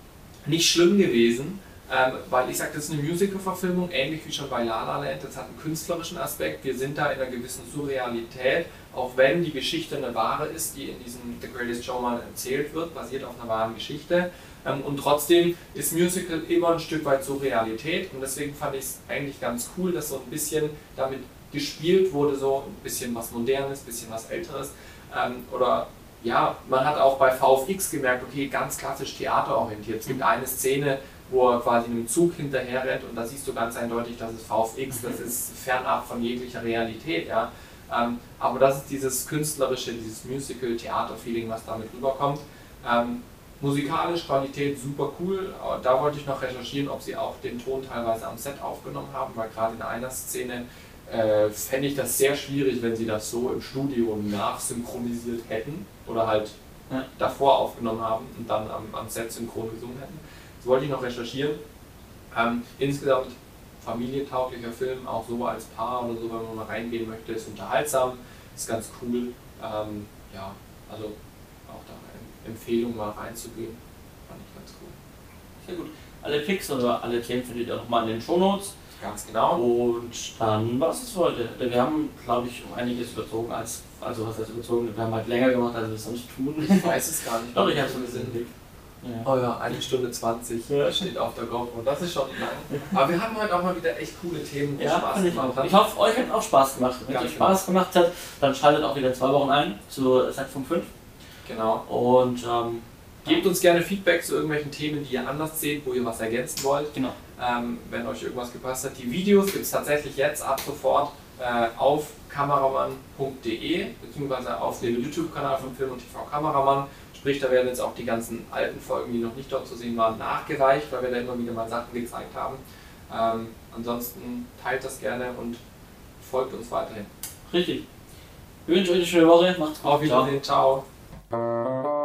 nicht schlimm gewesen, ähm, weil ich sage, das ist eine Musical-Verfilmung, ähnlich wie schon bei La La Land. Das hat einen künstlerischen Aspekt. Wir sind da in einer gewissen Surrealität, auch wenn die Geschichte eine wahre ist, die in diesem The Greatest Showman erzählt wird, basiert auf einer wahren Geschichte. Ähm, und trotzdem ist Musical immer ein Stück weit Surrealität und deswegen fand ich es eigentlich ganz cool, dass so ein bisschen damit gespielt wurde, so ein bisschen was Modernes, ein bisschen was Älteres ähm, oder ja, man hat auch bei VFX gemerkt, okay, ganz klassisch theaterorientiert. Es gibt mhm. eine Szene, wo er quasi einem Zug hinterher rennt und da siehst du ganz eindeutig, das ist VFX, das ist fernab von jeglicher Realität. Ja. Ähm, aber das ist dieses künstlerische, dieses Musical-Theater-Feeling, was damit rüberkommt. Ähm, musikalisch Qualität super cool. Da wollte ich noch recherchieren, ob sie auch den Ton teilweise am Set aufgenommen haben, weil gerade in einer Szene äh, fände ich das sehr schwierig, wenn sie das so im Studio nachsynchronisiert hätten oder halt ja. davor aufgenommen haben und dann am, am, Set synchron gesungen hätten. Das wollte ich noch recherchieren. Ähm, insgesamt familientauglicher Film, auch so als Paar oder so, wenn man mal reingehen möchte, ist unterhaltsam, ist ganz cool. Ähm, ja, also auch da eine Empfehlung mal reinzugehen, fand ich ganz cool. Sehr gut. Alle Picks oder alle Themen findet ihr nochmal in den Show Notes. Ganz genau. Und dann war es heute. Wir haben, glaube ich, um einiges überzogen als, also was heißt überzogen, wir haben halt länger gemacht, als wir es sonst tun. Ich weiß es gar nicht. Doch, ich habe es gesehen. Ja. Oh ja, eine Stunde 20 ja. steht auf der GoPro. Das ist schon lang. Aber wir haben heute auch mal wieder echt coole Themen, die ja, Spaß gemacht haben. Ich hoffe, euch hat auch Spaß gemacht. Wenn es euch Spaß gemacht hat, dann schaltet auch wieder zwei Wochen ein zu Set 5. Genau. Und ähm, Gebt uns gerne Feedback zu irgendwelchen Themen, die ihr anders seht, wo ihr was ergänzen wollt. Genau. Ähm, wenn euch irgendwas gepasst hat. Die Videos gibt es tatsächlich jetzt ab sofort äh, auf kameramann.de beziehungsweise auf dem YouTube-Kanal von Film und TV Kameramann. Sprich, da werden jetzt auch die ganzen alten Folgen, die noch nicht dort zu sehen waren, nachgereicht, weil wir da immer wieder mal Sachen gezeigt haben. Ähm, ansonsten teilt das gerne und folgt uns weiterhin. Richtig. Ich wünsche euch eine schöne Woche. Macht's gut. Auf Wiedersehen. Ciao. Ciao.